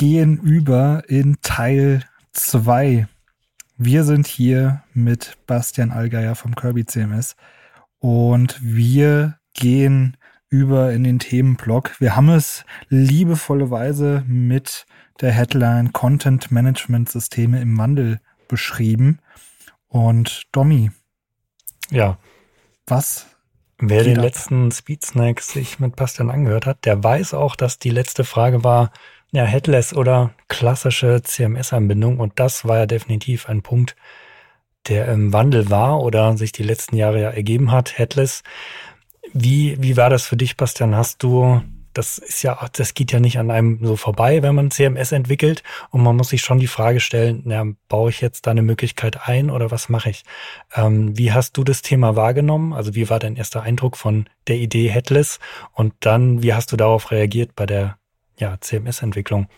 Wir gehen über in Teil 2. Wir sind hier mit Bastian Allgeier vom Kirby CMS und wir gehen über in den Themenblock. Wir haben es liebevollerweise mit der Headline Content Management Systeme im Wandel beschrieben. Und Domi. Ja. Was? Wer den ab? letzten Speed Snack sich mit Bastian angehört hat, der weiß auch, dass die letzte Frage war, ja, Headless oder klassische CMS-Anbindung. Und das war ja definitiv ein Punkt, der im Wandel war oder sich die letzten Jahre ja ergeben hat. Headless. Wie, wie war das für dich, Bastian? Hast du das ist ja, das geht ja nicht an einem so vorbei, wenn man CMS entwickelt. Und man muss sich schon die Frage stellen, na, baue ich jetzt da eine Möglichkeit ein oder was mache ich? Ähm, wie hast du das Thema wahrgenommen? Also wie war dein erster Eindruck von der Idee Headless? Und dann, wie hast du darauf reagiert bei der ja, CMS-Entwicklung?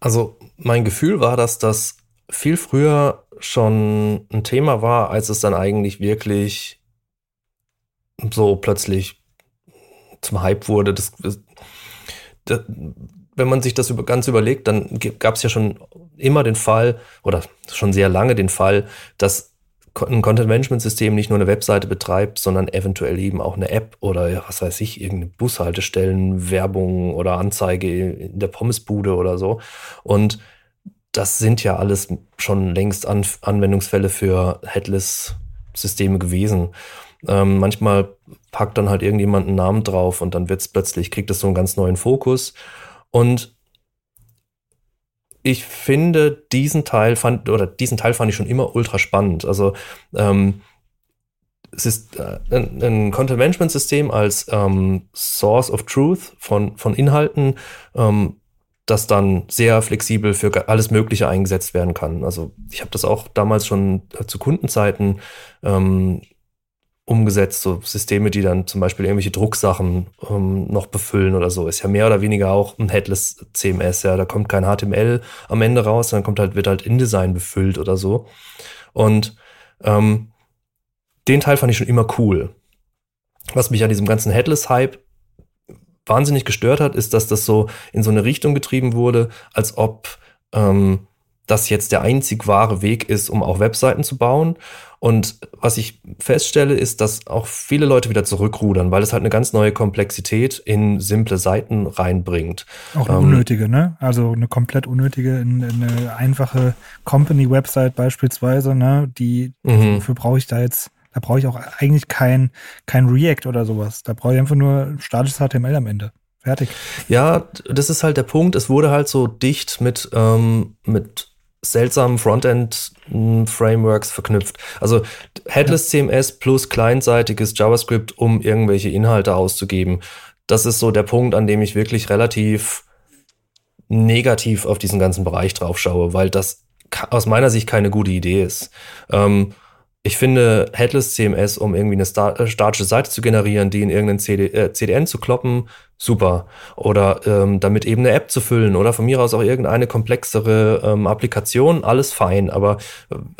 Also mein Gefühl war, dass das viel früher schon ein Thema war, als es dann eigentlich wirklich so plötzlich zum Hype wurde. Das, das, wenn man sich das ganz überlegt, dann gab es ja schon immer den Fall oder schon sehr lange den Fall, dass ein Content-Management-System nicht nur eine Webseite betreibt, sondern eventuell eben auch eine App oder was weiß ich, irgendeine Bushaltestellen, Werbung oder Anzeige in der Pommesbude oder so. Und das sind ja alles schon längst An Anwendungsfälle für Headless-Systeme gewesen. Ähm, manchmal packt dann halt irgendjemand einen Namen drauf und dann wird's plötzlich, kriegt es so einen ganz neuen Fokus. Und ich finde, diesen Teil fand, oder diesen Teil fand ich schon immer ultra spannend. Also, ähm, es ist äh, ein, ein Content-Management-System als ähm, Source of Truth von, von Inhalten, ähm, das dann sehr flexibel für alles Mögliche eingesetzt werden kann. Also ich habe das auch damals schon zu Kundenzeiten ähm, umgesetzt, so Systeme, die dann zum Beispiel irgendwelche Drucksachen ähm, noch befüllen oder so. Ist ja mehr oder weniger auch ein Headless CMS, ja. Da kommt kein HTML am Ende raus, dann kommt halt, wird halt InDesign befüllt oder so. Und ähm, den Teil fand ich schon immer cool. Was mich an diesem ganzen Headless-Hype wahnsinnig gestört hat, ist, dass das so in so eine Richtung getrieben wurde, als ob ähm, das jetzt der einzig wahre Weg ist, um auch Webseiten zu bauen. Und was ich feststelle, ist, dass auch viele Leute wieder zurückrudern, weil es halt eine ganz neue Komplexität in simple Seiten reinbringt. Auch eine ähm, unnötige, ne? Also eine komplett unnötige, eine einfache Company-Website beispielsweise, ne? Die, mhm. wofür brauche ich da jetzt, da brauche ich auch eigentlich kein, kein React oder sowas. Da brauche ich einfach nur statisches HTML am Ende. Fertig. Ja, das ist halt der Punkt. Es wurde halt so dicht mit, ähm, mit seltsamen Frontend-Frameworks verknüpft. Also Headless CMS plus kleinseitiges JavaScript, um irgendwelche Inhalte auszugeben. Das ist so der Punkt, an dem ich wirklich relativ negativ auf diesen ganzen Bereich drauf schaue, weil das aus meiner Sicht keine gute Idee ist. Ähm, ich finde Headless CMS, um irgendwie eine äh, statische Seite zu generieren, die in irgendeinen CD, äh, CDN zu kloppen, super. Oder ähm, damit eben eine App zu füllen oder von mir aus auch irgendeine komplexere ähm, Applikation, alles fein. Aber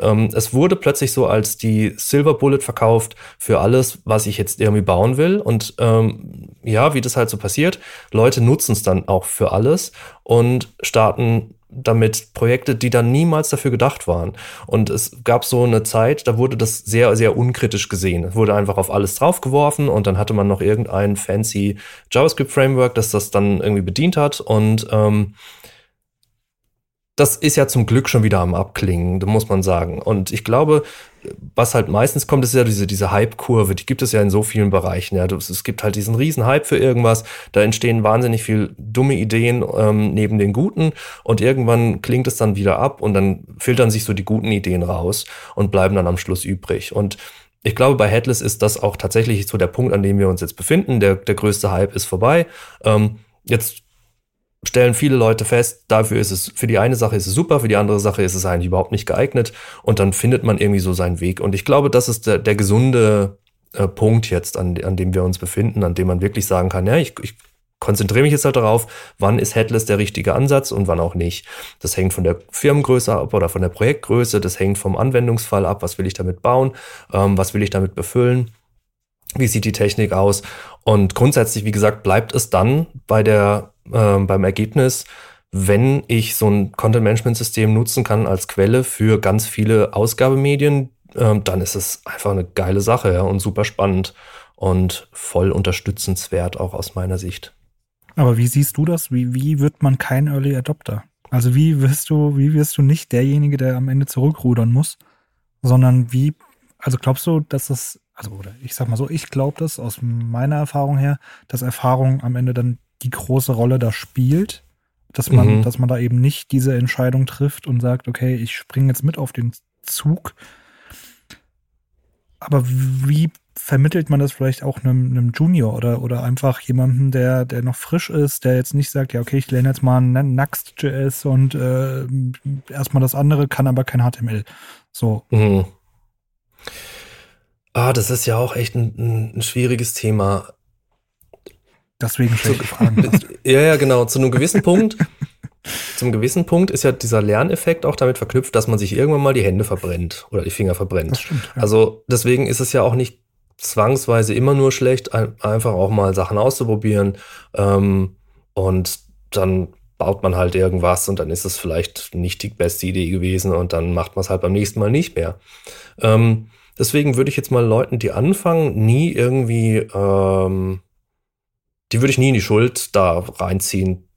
ähm, es wurde plötzlich so als die Silver Bullet verkauft für alles, was ich jetzt irgendwie bauen will. Und ähm, ja, wie das halt so passiert, Leute nutzen es dann auch für alles und starten damit Projekte, die dann niemals dafür gedacht waren. Und es gab so eine Zeit, da wurde das sehr, sehr unkritisch gesehen. Es wurde einfach auf alles draufgeworfen und dann hatte man noch irgendein fancy JavaScript-Framework, das das dann irgendwie bedient hat. Und ähm, das ist ja zum Glück schon wieder am Abklingen, muss man sagen. Und ich glaube, was halt meistens kommt, ist ja diese, diese Hype-Kurve. Die gibt es ja in so vielen Bereichen. Ja, es gibt halt diesen riesen Hype für irgendwas. Da entstehen wahnsinnig viel dumme Ideen ähm, neben den guten. Und irgendwann klingt es dann wieder ab und dann filtern sich so die guten Ideen raus und bleiben dann am Schluss übrig. Und ich glaube, bei Headless ist das auch tatsächlich so der Punkt, an dem wir uns jetzt befinden. Der, der größte Hype ist vorbei. Ähm, jetzt stellen viele Leute fest, dafür ist es, für die eine Sache ist es super, für die andere Sache ist es eigentlich überhaupt nicht geeignet und dann findet man irgendwie so seinen Weg. Und ich glaube, das ist der, der gesunde äh, Punkt jetzt, an, an dem wir uns befinden, an dem man wirklich sagen kann, ja, ich, ich konzentriere mich jetzt halt darauf, wann ist Headless der richtige Ansatz und wann auch nicht. Das hängt von der Firmengröße ab oder von der Projektgröße, das hängt vom Anwendungsfall ab, was will ich damit bauen, ähm, was will ich damit befüllen. Wie sieht die Technik aus. Und grundsätzlich, wie gesagt, bleibt es dann bei der, äh, beim Ergebnis, wenn ich so ein Content-Management-System nutzen kann als Quelle für ganz viele Ausgabemedien, äh, dann ist es einfach eine geile Sache ja, und super spannend und voll unterstützenswert auch aus meiner Sicht. Aber wie siehst du das? Wie, wie wird man kein Early Adopter? Also wie wirst du, wie wirst du nicht derjenige, der am Ende zurückrudern muss, sondern wie, also glaubst du, dass das, also oder ich sag mal so, ich glaube das aus meiner Erfahrung her, dass Erfahrung am Ende dann die große Rolle da spielt, dass man, mhm. dass man da eben nicht diese Entscheidung trifft und sagt, okay, ich springe jetzt mit auf den Zug. Aber wie vermittelt man das vielleicht auch einem, einem Junior oder, oder einfach jemandem, der, der noch frisch ist, der jetzt nicht sagt, ja, okay, ich lerne jetzt mal Next.js und äh, erstmal das andere, kann aber kein HTML. So. Mhm. Ah, das ist ja auch echt ein, ein schwieriges Thema. Deswegen schon Fragen. Ja, ja, genau. Zu einem gewissen Punkt, zum gewissen Punkt ist ja dieser Lerneffekt auch damit verknüpft, dass man sich irgendwann mal die Hände verbrennt oder die Finger verbrennt. Das stimmt, ja. Also deswegen ist es ja auch nicht zwangsweise immer nur schlecht, einfach auch mal Sachen auszuprobieren. Ähm, und dann baut man halt irgendwas und dann ist es vielleicht nicht die beste Idee gewesen und dann macht man es halt beim nächsten Mal nicht mehr. Ähm, deswegen würde ich jetzt mal Leuten, die anfangen, nie irgendwie, ähm, die würde ich nie in die Schuld da reinziehen,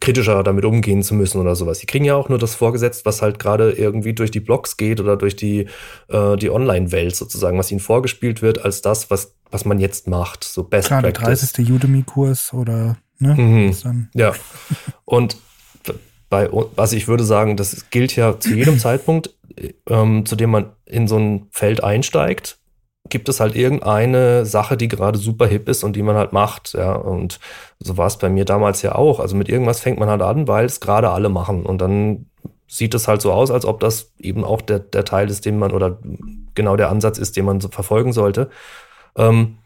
kritischer damit umgehen zu müssen oder sowas. Die kriegen ja auch nur das vorgesetzt, was halt gerade irgendwie durch die Blogs geht oder durch die, äh, die Online-Welt sozusagen, was ihnen vorgespielt wird, als das, was, was man jetzt macht. So Best Klar, Practice. der 30. Udemy-Kurs oder ne? Mhm. Ja. Und bei, also ich würde sagen, das gilt ja zu jedem Zeitpunkt, ähm, zu dem man in so ein Feld einsteigt, gibt es halt irgendeine Sache, die gerade super hip ist und die man halt macht, ja. Und so war es bei mir damals ja auch. Also mit irgendwas fängt man halt an, weil es gerade alle machen. Und dann sieht es halt so aus, als ob das eben auch der, der Teil ist, den man oder genau der Ansatz ist, den man so verfolgen sollte. Ähm,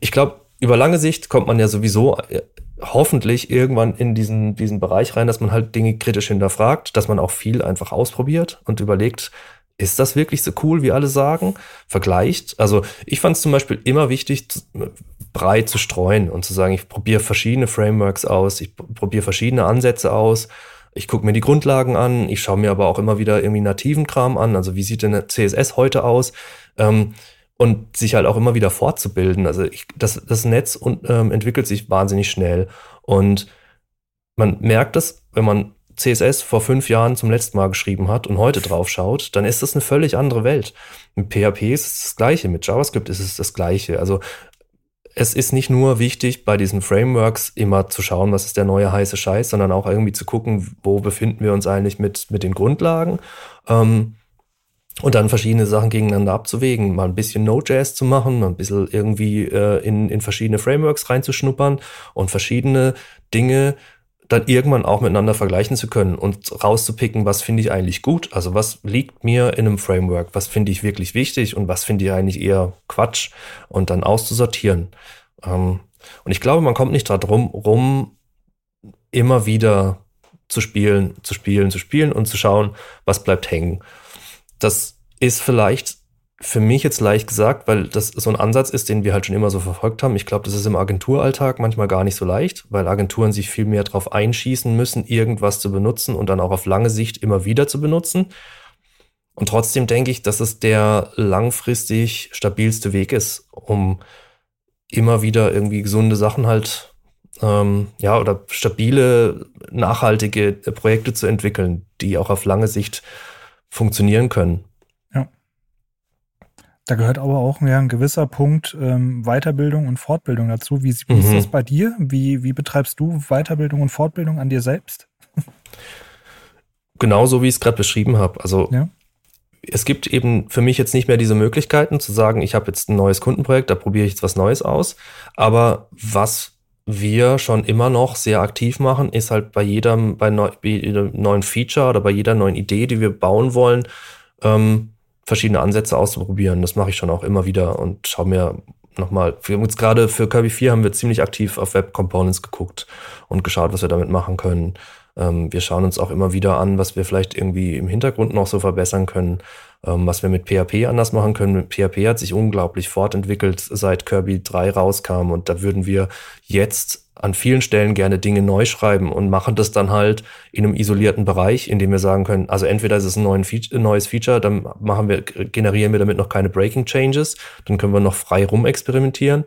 ich glaube, über lange Sicht kommt man ja sowieso äh, hoffentlich irgendwann in diesen, diesen Bereich rein, dass man halt Dinge kritisch hinterfragt, dass man auch viel einfach ausprobiert und überlegt, ist das wirklich so cool, wie alle sagen? Vergleicht. Also ich fand es zum Beispiel immer wichtig, breit zu streuen und zu sagen, ich probiere verschiedene Frameworks aus, ich probiere verschiedene Ansätze aus, ich gucke mir die Grundlagen an, ich schaue mir aber auch immer wieder irgendwie nativen Kram an, also wie sieht denn CSS heute aus? Ähm, und sich halt auch immer wieder fortzubilden. Also ich, das, das Netz und, ähm, entwickelt sich wahnsinnig schnell. Und man merkt es, wenn man CSS vor fünf Jahren zum letzten Mal geschrieben hat und heute drauf schaut, dann ist das eine völlig andere Welt. Mit PHP ist es das Gleiche, mit JavaScript ist es das Gleiche. Also es ist nicht nur wichtig, bei diesen Frameworks immer zu schauen, was ist der neue heiße Scheiß, sondern auch irgendwie zu gucken, wo befinden wir uns eigentlich mit, mit den Grundlagen. Ähm, und dann verschiedene Sachen gegeneinander abzuwägen, mal ein bisschen Node.js zu machen, mal ein bisschen irgendwie äh, in, in verschiedene Frameworks reinzuschnuppern und verschiedene Dinge dann irgendwann auch miteinander vergleichen zu können und rauszupicken, was finde ich eigentlich gut, also was liegt mir in einem Framework, was finde ich wirklich wichtig und was finde ich eigentlich eher Quatsch und dann auszusortieren. Ähm, und ich glaube, man kommt nicht drum rum, immer wieder zu spielen, zu spielen, zu spielen und zu schauen, was bleibt hängen. Das ist vielleicht für mich jetzt leicht gesagt, weil das so ein Ansatz ist, den wir halt schon immer so verfolgt haben. Ich glaube, das ist im Agenturalltag manchmal gar nicht so leicht, weil Agenturen sich viel mehr darauf einschießen müssen, irgendwas zu benutzen und dann auch auf lange Sicht immer wieder zu benutzen. Und trotzdem denke ich, dass es der langfristig stabilste Weg ist, um immer wieder irgendwie gesunde Sachen halt, ähm, ja, oder stabile, nachhaltige Projekte zu entwickeln, die auch auf lange Sicht funktionieren können. Da gehört aber auch ja, ein gewisser Punkt ähm, Weiterbildung und Fortbildung dazu. Wie, wie mhm. ist das bei dir? Wie, wie betreibst du Weiterbildung und Fortbildung an dir selbst? Genauso wie ich es gerade beschrieben habe. Also ja. es gibt eben für mich jetzt nicht mehr diese Möglichkeiten zu sagen, ich habe jetzt ein neues Kundenprojekt, da probiere ich jetzt was Neues aus. Aber was wir schon immer noch sehr aktiv machen, ist halt bei jedem, bei, neu, bei jedem neuen Feature oder bei jeder neuen Idee, die wir bauen wollen, ähm, verschiedene Ansätze auszuprobieren. Das mache ich schon auch immer wieder und schaue mir nochmal. Wir haben jetzt gerade für Kirby 4 haben wir ziemlich aktiv auf Web Components geguckt und geschaut, was wir damit machen können. Ähm, wir schauen uns auch immer wieder an, was wir vielleicht irgendwie im Hintergrund noch so verbessern können, was wir mit PHP anders machen können. PHP hat sich unglaublich fortentwickelt, seit Kirby 3 rauskam und da würden wir jetzt an vielen Stellen gerne Dinge neu schreiben und machen das dann halt in einem isolierten Bereich, in dem wir sagen können, also entweder ist es ein, neues Feature, dann machen wir, generieren wir damit noch keine Breaking Changes, dann können wir noch frei rumexperimentieren.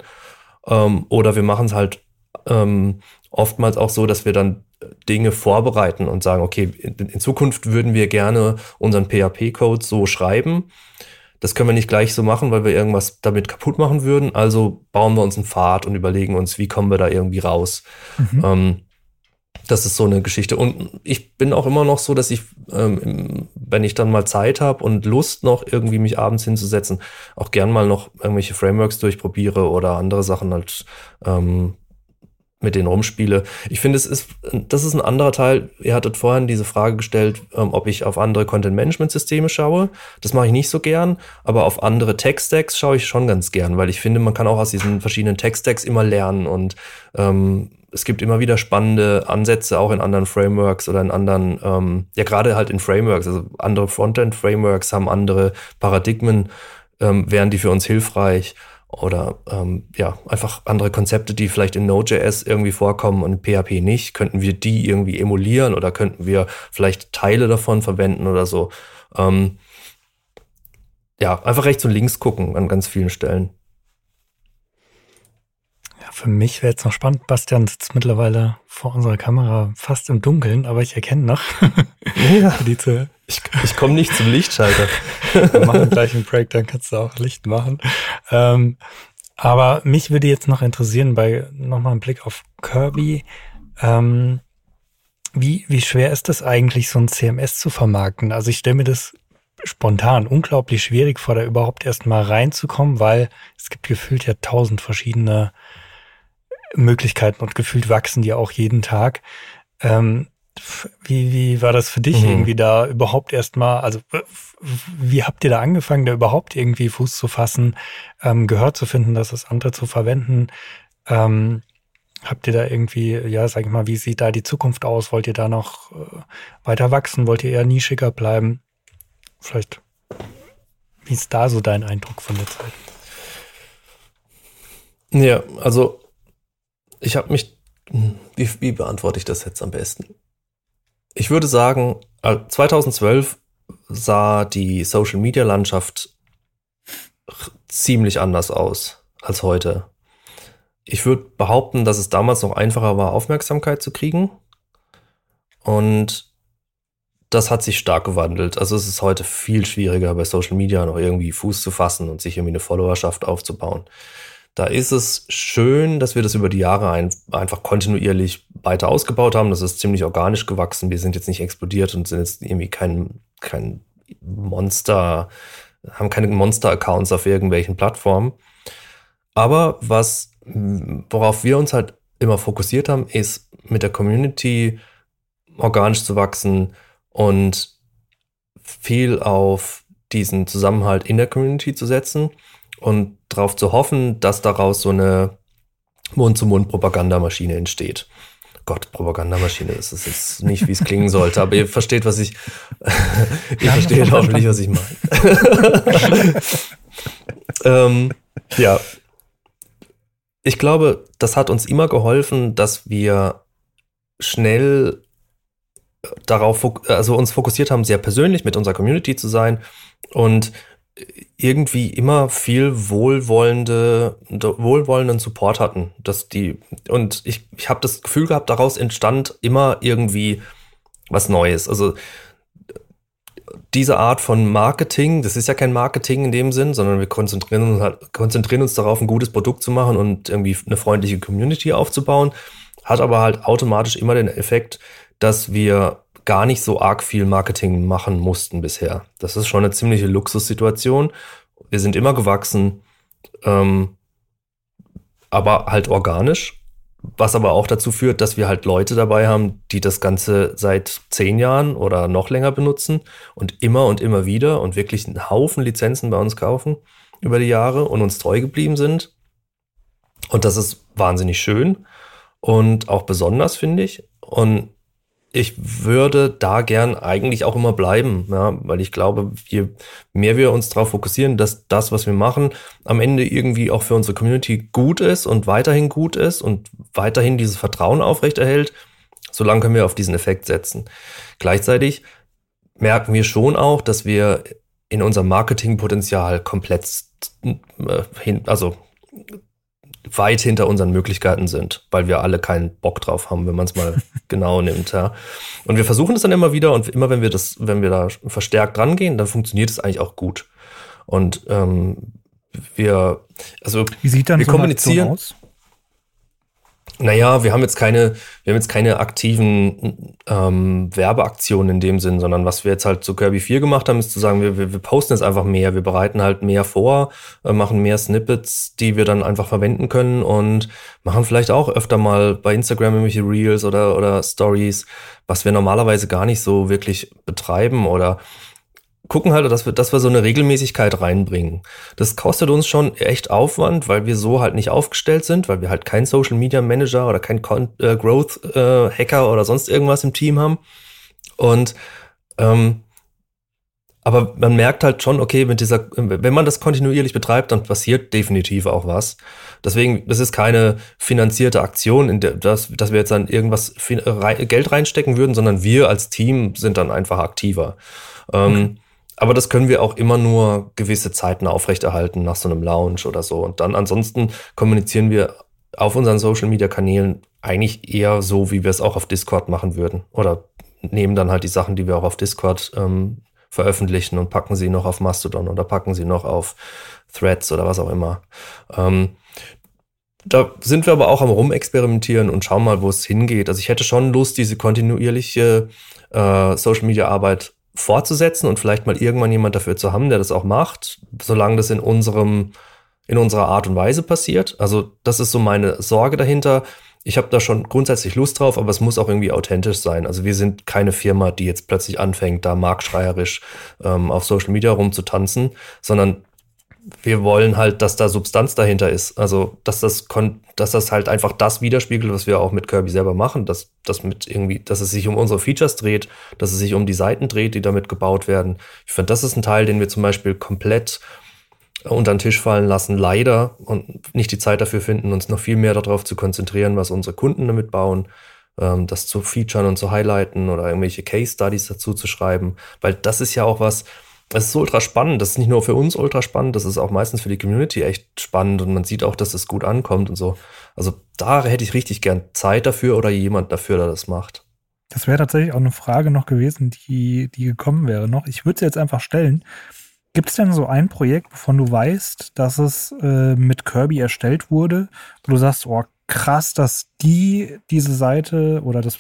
Ähm, oder wir machen es halt ähm, oftmals auch so, dass wir dann Dinge vorbereiten und sagen, okay, in, in Zukunft würden wir gerne unseren PHP-Code so schreiben. Das können wir nicht gleich so machen, weil wir irgendwas damit kaputt machen würden. Also bauen wir uns einen Pfad und überlegen uns, wie kommen wir da irgendwie raus. Mhm. Ähm, das ist so eine Geschichte. Und ich bin auch immer noch so, dass ich, ähm, wenn ich dann mal Zeit habe und Lust noch irgendwie mich abends hinzusetzen, auch gern mal noch irgendwelche Frameworks durchprobiere oder andere Sachen halt ähm, mit denen rumspiele. Ich finde, es ist, das ist ein anderer Teil. Ihr hattet vorhin diese Frage gestellt, ähm, ob ich auf andere Content-Management-Systeme schaue. Das mache ich nicht so gern, aber auf andere Tech-Stacks schaue ich schon ganz gern, weil ich finde, man kann auch aus diesen verschiedenen Tech-Stacks immer lernen und ähm, es gibt immer wieder spannende Ansätze auch in anderen Frameworks oder in anderen, ähm, ja gerade halt in Frameworks, also andere Frontend-Frameworks haben andere Paradigmen, ähm, wären die für uns hilfreich oder ähm, ja, einfach andere Konzepte, die vielleicht in Node.js irgendwie vorkommen und in PHP nicht, könnten wir die irgendwie emulieren oder könnten wir vielleicht Teile davon verwenden oder so. Ähm, ja, einfach rechts und links gucken an ganz vielen Stellen. Ja, für mich wäre jetzt noch spannend. Bastian sitzt mittlerweile vor unserer Kamera fast im Dunkeln, aber ich erkenne noch. Ja. ich, ich komme nicht zum Lichtschalter. Wir machen gleich einen Break, dann kannst du auch Licht machen. Ähm, aber mich würde jetzt noch interessieren, bei nochmal ein Blick auf Kirby, ähm, wie, wie schwer ist das eigentlich, so ein CMS zu vermarkten? Also ich stelle mir das spontan unglaublich schwierig vor, da überhaupt erst mal reinzukommen, weil es gibt gefühlt ja tausend verschiedene Möglichkeiten und gefühlt wachsen die auch jeden Tag. Ähm, wie, wie war das für dich mhm. irgendwie da überhaupt erstmal, also wie habt ihr da angefangen, da überhaupt irgendwie Fuß zu fassen, ähm, Gehör zu finden, dass das andere zu verwenden? Ähm, habt ihr da irgendwie, ja, sag ich mal, wie sieht da die Zukunft aus? Wollt ihr da noch äh, weiter wachsen? Wollt ihr eher nischiger bleiben? Vielleicht, wie ist da so dein Eindruck von der Zeit? Ja, also ich habe mich, hm, wie, wie beantworte ich das jetzt am besten? Ich würde sagen, 2012 äh, sah die Social-Media-Landschaft ziemlich anders aus als heute. Ich würde behaupten, dass es damals noch einfacher war, Aufmerksamkeit zu kriegen. Und das hat sich stark gewandelt. Also es ist heute viel schwieriger, bei Social Media noch irgendwie Fuß zu fassen und sich irgendwie eine Followerschaft aufzubauen. Da ist es schön, dass wir das über die Jahre ein, einfach kontinuierlich weiter ausgebaut haben. Das ist ziemlich organisch gewachsen. Wir sind jetzt nicht explodiert und sind jetzt irgendwie kein, kein Monster, haben keine Monster-Accounts auf irgendwelchen Plattformen. Aber was, worauf wir uns halt immer fokussiert haben, ist mit der Community organisch zu wachsen und viel auf diesen Zusammenhalt in der Community zu setzen und darauf zu hoffen, dass daraus so eine Mund-zu-Mund-Propagandamaschine entsteht. Gott, Propagandamaschine, das ist jetzt nicht, wie es klingen sollte, aber ihr versteht, was ich, ihr versteht hoffentlich, was ich meine. ähm, ja. Ich glaube, das hat uns immer geholfen, dass wir schnell darauf, also uns fokussiert haben, sehr persönlich mit unserer Community zu sein und irgendwie immer viel wohlwollende, wohlwollenden Support hatten. Dass die, und ich, ich habe das Gefühl gehabt, daraus entstand immer irgendwie was Neues. Also diese Art von Marketing, das ist ja kein Marketing in dem Sinn, sondern wir konzentrieren uns, halt, konzentrieren uns darauf, ein gutes Produkt zu machen und irgendwie eine freundliche Community aufzubauen, hat aber halt automatisch immer den Effekt, dass wir gar nicht so arg viel Marketing machen mussten bisher. Das ist schon eine ziemliche Luxussituation. Wir sind immer gewachsen, ähm, aber halt organisch. Was aber auch dazu führt, dass wir halt Leute dabei haben, die das Ganze seit zehn Jahren oder noch länger benutzen und immer und immer wieder und wirklich einen Haufen Lizenzen bei uns kaufen über die Jahre und uns treu geblieben sind. Und das ist wahnsinnig schön und auch besonders, finde ich. Und ich würde da gern eigentlich auch immer bleiben, ja, weil ich glaube, je mehr wir uns darauf fokussieren, dass das, was wir machen, am Ende irgendwie auch für unsere Community gut ist und weiterhin gut ist und weiterhin dieses Vertrauen aufrechterhält, solange können wir auf diesen Effekt setzen. Gleichzeitig merken wir schon auch, dass wir in unserem Marketingpotenzial komplett äh, hin, also weit hinter unseren Möglichkeiten sind, weil wir alle keinen Bock drauf haben, wenn man es mal genau nimmt. Ja. Und wir versuchen es dann immer wieder und immer wenn wir das, wenn wir da verstärkt rangehen, dann funktioniert es eigentlich auch gut. Und ähm, wir, also Wie sieht dann wir so kommunizieren. aus? Naja, wir haben jetzt keine, wir haben jetzt keine aktiven ähm, Werbeaktionen in dem Sinn, sondern was wir jetzt halt zu Kirby 4 gemacht haben, ist zu sagen, wir, wir, wir posten jetzt einfach mehr, wir bereiten halt mehr vor, äh, machen mehr Snippets, die wir dann einfach verwenden können und machen vielleicht auch öfter mal bei Instagram irgendwelche Reels oder, oder Stories, was wir normalerweise gar nicht so wirklich betreiben oder gucken halt, dass wir, dass wir so eine Regelmäßigkeit reinbringen. Das kostet uns schon echt Aufwand, weil wir so halt nicht aufgestellt sind, weil wir halt keinen Social Media Manager oder keinen Con äh, Growth äh, Hacker oder sonst irgendwas im Team haben. Und ähm, aber man merkt halt schon, okay, mit dieser, wenn man das kontinuierlich betreibt, dann passiert definitiv auch was. Deswegen, das ist keine finanzierte Aktion, in der, dass, dass wir jetzt dann irgendwas Geld reinstecken würden, sondern wir als Team sind dann einfach aktiver. Ähm, okay. Aber das können wir auch immer nur gewisse Zeiten aufrechterhalten nach so einem Lounge oder so. Und dann ansonsten kommunizieren wir auf unseren Social Media Kanälen eigentlich eher so, wie wir es auch auf Discord machen würden. Oder nehmen dann halt die Sachen, die wir auch auf Discord ähm, veröffentlichen und packen sie noch auf Mastodon oder packen sie noch auf Threads oder was auch immer. Ähm, da sind wir aber auch am Rumexperimentieren und schauen mal, wo es hingeht. Also ich hätte schon Lust, diese kontinuierliche äh, Social Media Arbeit fortzusetzen und vielleicht mal irgendwann jemand dafür zu haben, der das auch macht, solange das in unserem in unserer Art und Weise passiert. Also das ist so meine Sorge dahinter. Ich habe da schon grundsätzlich Lust drauf, aber es muss auch irgendwie authentisch sein. Also wir sind keine Firma, die jetzt plötzlich anfängt, da marktschreierisch ähm, auf Social Media rumzutanzen, sondern wir wollen halt, dass da Substanz dahinter ist. Also, dass das, dass das halt einfach das widerspiegelt, was wir auch mit Kirby selber machen, dass, dass mit irgendwie, dass es sich um unsere Features dreht, dass es sich um die Seiten dreht, die damit gebaut werden. Ich finde, das ist ein Teil, den wir zum Beispiel komplett unter den Tisch fallen lassen, leider, und nicht die Zeit dafür finden, uns noch viel mehr darauf zu konzentrieren, was unsere Kunden damit bauen, ähm, das zu featuren und zu highlighten oder irgendwelche Case Studies dazu zu schreiben, weil das ist ja auch was, es ist ultra spannend. Das ist nicht nur für uns ultra spannend, das ist auch meistens für die Community echt spannend und man sieht auch, dass es gut ankommt und so. Also da hätte ich richtig gern Zeit dafür oder jemand dafür, der das macht. Das wäre tatsächlich auch eine Frage noch gewesen, die, die gekommen wäre noch. Ich würde sie jetzt einfach stellen. Gibt es denn so ein Projekt, wovon du weißt, dass es äh, mit Kirby erstellt wurde, wo du sagst, oh krass, dass die diese Seite oder das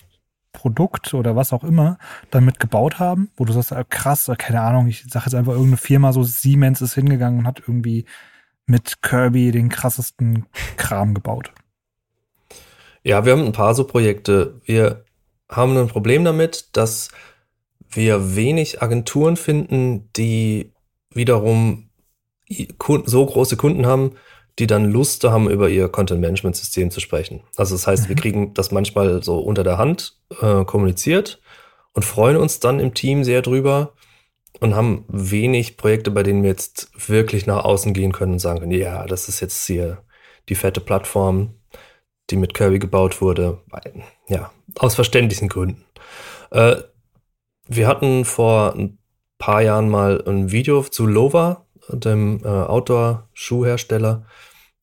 Produkt oder was auch immer damit gebaut haben, wo du sagst, ah, krass, ah, keine Ahnung, ich sage jetzt einfach irgendeine Firma, so Siemens ist hingegangen und hat irgendwie mit Kirby den krassesten Kram gebaut. Ja, wir haben ein paar so Projekte. Wir haben ein Problem damit, dass wir wenig Agenturen finden, die wiederum so große Kunden haben, die dann Lust haben, über ihr Content-Management-System zu sprechen. Also das heißt, mhm. wir kriegen das manchmal so unter der Hand äh, kommuniziert und freuen uns dann im Team sehr drüber und haben wenig Projekte, bei denen wir jetzt wirklich nach außen gehen können und sagen können, ja, das ist jetzt hier die fette Plattform, die mit Kirby gebaut wurde. Ja, aus verständlichen Gründen. Äh, wir hatten vor ein paar Jahren mal ein Video zu Lova, dem äh, Outdoor-Schuhhersteller.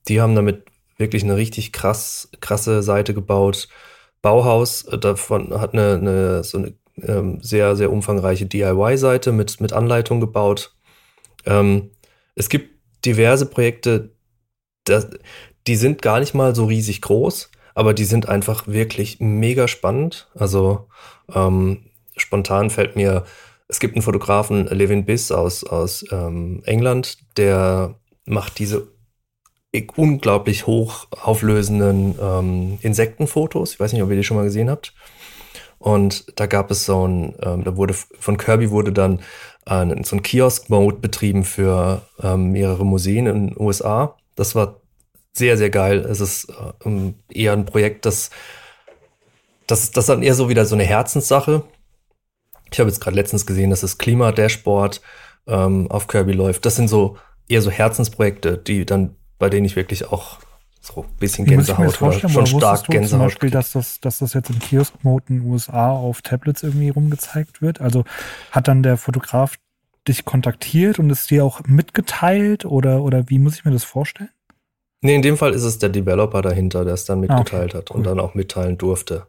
Die haben damit wirklich eine richtig krass, krasse Seite gebaut. Bauhaus äh, davon hat eine, eine so eine ähm, sehr, sehr umfangreiche DIY-Seite mit, mit Anleitung gebaut. Ähm, es gibt diverse Projekte, das, die sind gar nicht mal so riesig groß, aber die sind einfach wirklich mega spannend. Also ähm, spontan fällt mir es gibt einen Fotografen, Levin Biss aus, aus ähm, England, der macht diese unglaublich hoch auflösenden ähm, Insektenfotos. Ich weiß nicht, ob ihr die schon mal gesehen habt. Und da gab es so ein, ähm, da wurde von Kirby wurde dann äh, so ein Kiosk-Mode betrieben für ähm, mehrere Museen in den USA. Das war sehr, sehr geil. Es ist äh, eher ein Projekt, das das, das ist dann eher so wieder so eine Herzenssache. Ich habe jetzt gerade letztens gesehen, dass das Klima-Dashboard ähm, auf Kirby läuft. Das sind so eher so Herzensprojekte, die dann, bei denen ich wirklich auch so ein bisschen Wie muss ich mir Gänsehaut das vorstellen? oder schon stark du Zum Gänsehaut. Beispiel, dass das, dass das jetzt im Kiosk-Mode in den USA auf Tablets irgendwie rumgezeigt wird. Also hat dann der Fotograf dich kontaktiert und es dir auch mitgeteilt oder, oder wie muss ich mir das vorstellen? Nee, in dem Fall ist es der Developer dahinter, der es dann Ah, okay. mitgeteilt hat und Cool. dann auch mitteilen durfte.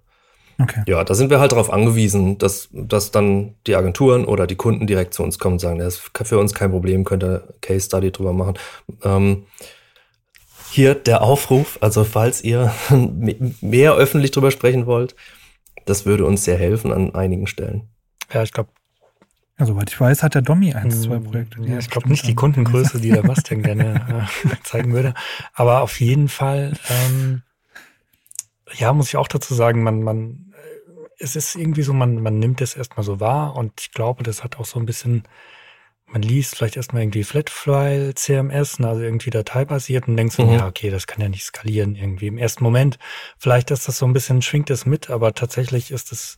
Okay. Ja, da sind wir halt darauf angewiesen, dass, dass dann die Agenturen oder die Kunden direkt zu uns kommen und sagen, das ist für uns kein Problem, könnt ihr Case Study drüber machen. Ähm, hier der Aufruf, also falls ihr mehr öffentlich drüber sprechen wollt, das würde uns sehr helfen an einigen Stellen. Ja, ich glaube, Ja, soweit ich weiß, hat der Domi eins, zwei Projekte. die Ja, ich glaube nicht die Kundengröße, die der Bastian gerne äh, zeigen würde. Aber auf jeden Fall, ähm, ja, muss ich auch dazu sagen, man, man, äh, es ist irgendwie so, man, man nimmt es erstmal so wahr und ich glaube, das hat auch so ein bisschen, man liest vielleicht erstmal irgendwie Flatfile CMS, ne, also irgendwie dateibasiert und denkt so, Mhm. ja, okay, das kann ja nicht skalieren irgendwie im ersten Moment. Vielleicht ist das so ein bisschen, schwingt es mit, aber tatsächlich ist es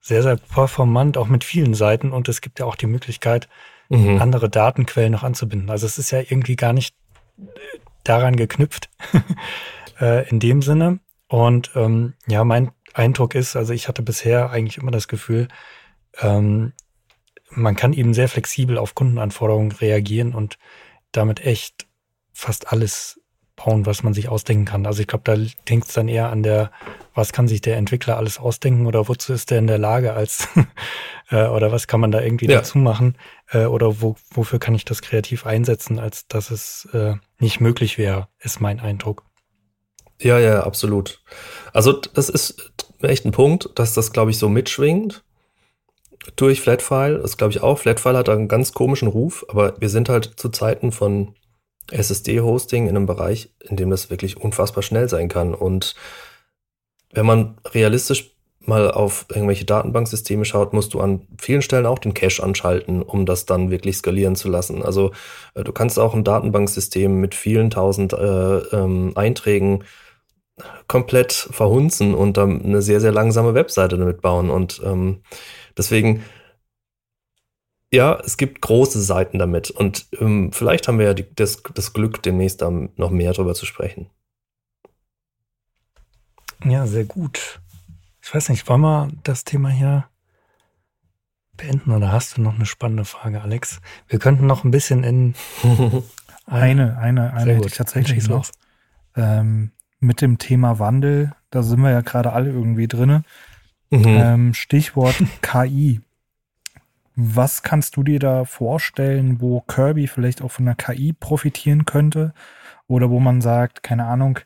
sehr, sehr performant, auch mit vielen Seiten und es gibt ja auch die Möglichkeit, Mhm. andere Datenquellen noch anzubinden. Also es ist ja irgendwie gar nicht äh, daran geknüpft äh, in dem Sinne. Und ähm, ja, mein Eindruck ist, also ich hatte bisher eigentlich immer das Gefühl, ähm, man kann eben sehr flexibel auf Kundenanforderungen reagieren und damit echt fast alles bauen, was man sich ausdenken kann. Also ich glaube, da hängt es dann eher an der, was kann sich der Entwickler alles ausdenken oder wozu ist der in der Lage als äh, oder was kann man da irgendwie Ja. dazu machen äh, oder wo, wofür kann ich das kreativ einsetzen, als dass es äh, nicht möglich wäre, ist mein Eindruck. Ja, ja, absolut. Also das ist echt ein Punkt, dass das, glaube ich, so mitschwingt durch Flatfile. Das glaube ich auch. Flatfile hat einen ganz komischen Ruf, aber wir sind halt zu Zeiten von SSD-Hosting in einem Bereich, in dem das wirklich unfassbar schnell sein kann. Und wenn man realistisch mal auf irgendwelche Datenbanksysteme schaut, musst du an vielen Stellen auch den Cache anschalten, um das dann wirklich skalieren zu lassen. Also äh, du kannst auch ein Datenbanksystem mit vielen tausend äh, ähm, Einträgen komplett verhunzen und dann eine sehr, sehr langsame Webseite damit bauen. Und ähm, deswegen, ja, es gibt große Seiten damit. Und ähm, vielleicht haben wir ja die, das, das Glück, demnächst dann noch mehr darüber zu sprechen. Ja, sehr gut. Ich weiß nicht, wollen wir das Thema hier beenden oder hast du noch eine spannende Frage, Alex? Wir könnten noch ein bisschen in Eine, eine, eine hätte ich tatsächlich noch. los. Ähm, mit dem Thema Wandel, da sind wir ja gerade alle irgendwie drinne. Mhm. Ähm, Stichwort KI. Was kannst du dir da vorstellen, wo Kirby vielleicht auch von der KI profitieren könnte? Oder wo man sagt, keine Ahnung,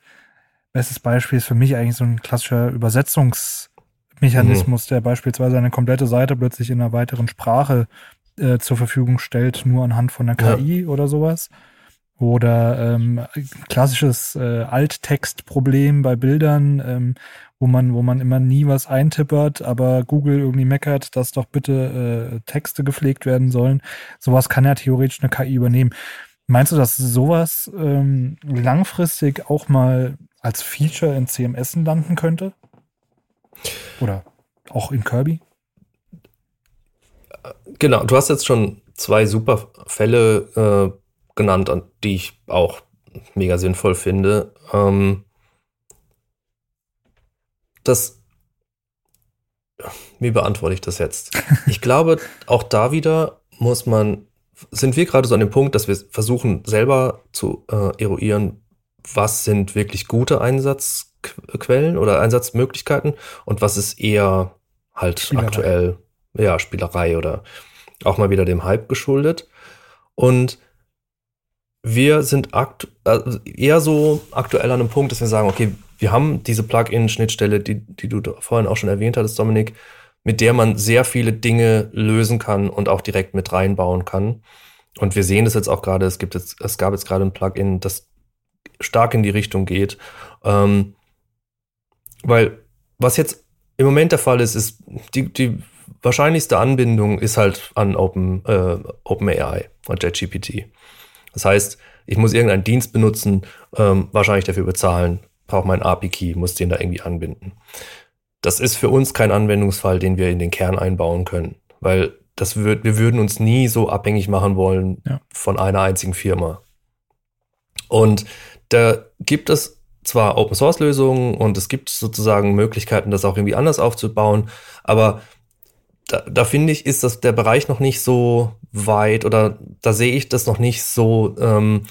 bestes Beispiel ist für mich eigentlich so ein klassischer Übersetzungsmechanismus, der beispielsweise eine komplette Seite plötzlich in einer weiteren Sprache äh, zur Verfügung stellt, nur anhand von der Ja. KI oder sowas. Oder ähm, klassisches äh, Alttextproblem bei Bildern, ähm, wo man, wo man immer nie was eintippert, aber Google irgendwie meckert, dass doch bitte äh, Texte gepflegt werden sollen. Sowas kann ja theoretisch eine KI übernehmen. Meinst du, dass sowas ähm, langfristig auch mal als Feature in CMS landen könnte? Oder auch in Kirby? Genau, du hast jetzt schon zwei super Fälle äh, genannt, an die ich auch mega sinnvoll finde. Ähm, das, wie beantworte ich das jetzt? Ich glaube, auch da wieder muss man, sind wir gerade so an dem Punkt, dass wir versuchen selber zu äh, eruieren, was sind wirklich gute Einsatzquellen oder Einsatzmöglichkeiten und was ist eher halt Spielerei. aktuell, ja, Spielerei oder auch mal wieder dem Hype geschuldet. Und wir sind aktu also eher so aktuell an einem Punkt, dass wir sagen, okay, wir haben diese Plugin-Schnittstelle, die, die du vorhin auch schon erwähnt hattest, Dominik, mit der man sehr viele Dinge lösen kann und auch direkt mit reinbauen kann. Und wir sehen das jetzt auch gerade, es gibt jetzt, es gab jetzt gerade ein Plugin, das stark in die Richtung geht. Ähm, weil was jetzt im Moment der Fall ist, ist die, die wahrscheinlichste Anbindung ist halt an Open, äh, OpenAI und JetGPT. Das heißt, ich muss irgendeinen Dienst benutzen, ähm, wahrscheinlich dafür bezahlen, brauche meinen API-Key, muss den da irgendwie anbinden. das ist für uns kein Anwendungsfall, den wir in den Kern einbauen können, weil das wird, wir würden uns nie so abhängig machen wollen ja. von einer einzigen Firma. Und da gibt es zwar Open Source Lösungen und es gibt sozusagen Möglichkeiten, das auch irgendwie anders aufzubauen, aber da, da finde ich, ist das der Bereich noch nicht so weit oder da sehe ich das noch nicht so ähm,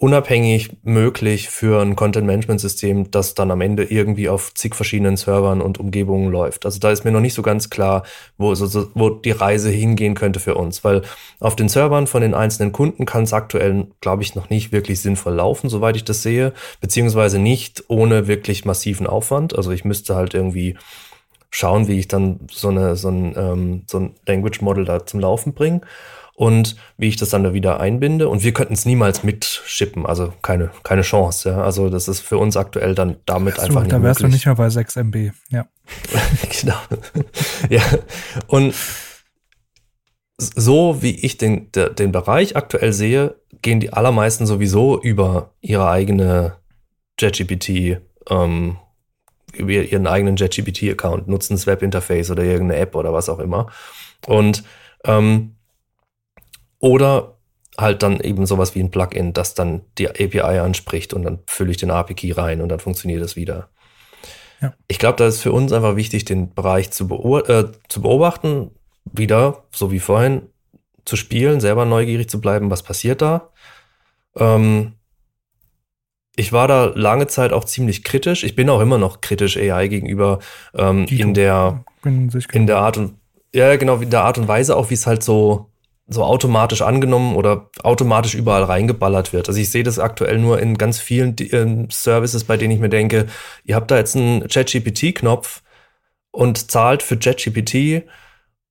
unabhängig möglich für ein Content-Management-System, das dann am Ende irgendwie auf zig verschiedenen Servern und Umgebungen läuft. Also da ist mir noch nicht so ganz klar, wo, so, wo die Reise hingehen könnte für uns, weil auf den Servern von den einzelnen Kunden kann es aktuell, glaube ich, noch nicht wirklich sinnvoll laufen, soweit ich das sehe, beziehungsweise nicht ohne wirklich massiven Aufwand. Also ich müsste halt irgendwie schauen, wie ich dann so, eine, so, ein, ähm, so ein Language Model da zum Laufen bringe und wie ich das dann da wieder einbinde. Und wir könnten es niemals mitschippen, also keine, keine Chance. Ja? Also das ist für uns aktuell dann damit so, einfach nicht Da wärst möglich. du nicht mehr bei 6 MB, ja. genau. ja. Und so wie ich den, den Bereich aktuell sehe, gehen die allermeisten sowieso über ihre eigene JetGPT, ähm, über ihren eigenen JetGPT-Account, nutzen das Webinterface oder irgendeine App oder was auch immer. Und ähm, oder halt dann eben sowas wie ein Plugin, das dann die API anspricht und dann fülle ich den API-Key rein und dann funktioniert es wieder. Ja. Ich glaube, da ist für uns einfach wichtig, den Bereich zu, äh, zu beobachten, wieder, so wie vorhin, zu spielen, selber neugierig zu bleiben, was passiert da. Ähm, ich war da lange Zeit auch ziemlich kritisch. Ich bin auch immer noch kritisch AI gegenüber ähm, in der in der Art und ja genau in der Art und Weise auch, wie es halt so so automatisch angenommen oder automatisch überall reingeballert wird. Also ich sehe das aktuell nur in ganz vielen äh, Services, bei denen ich mir denke, ihr habt da jetzt einen ChatGPT-Knopf und zahlt für ChatGPT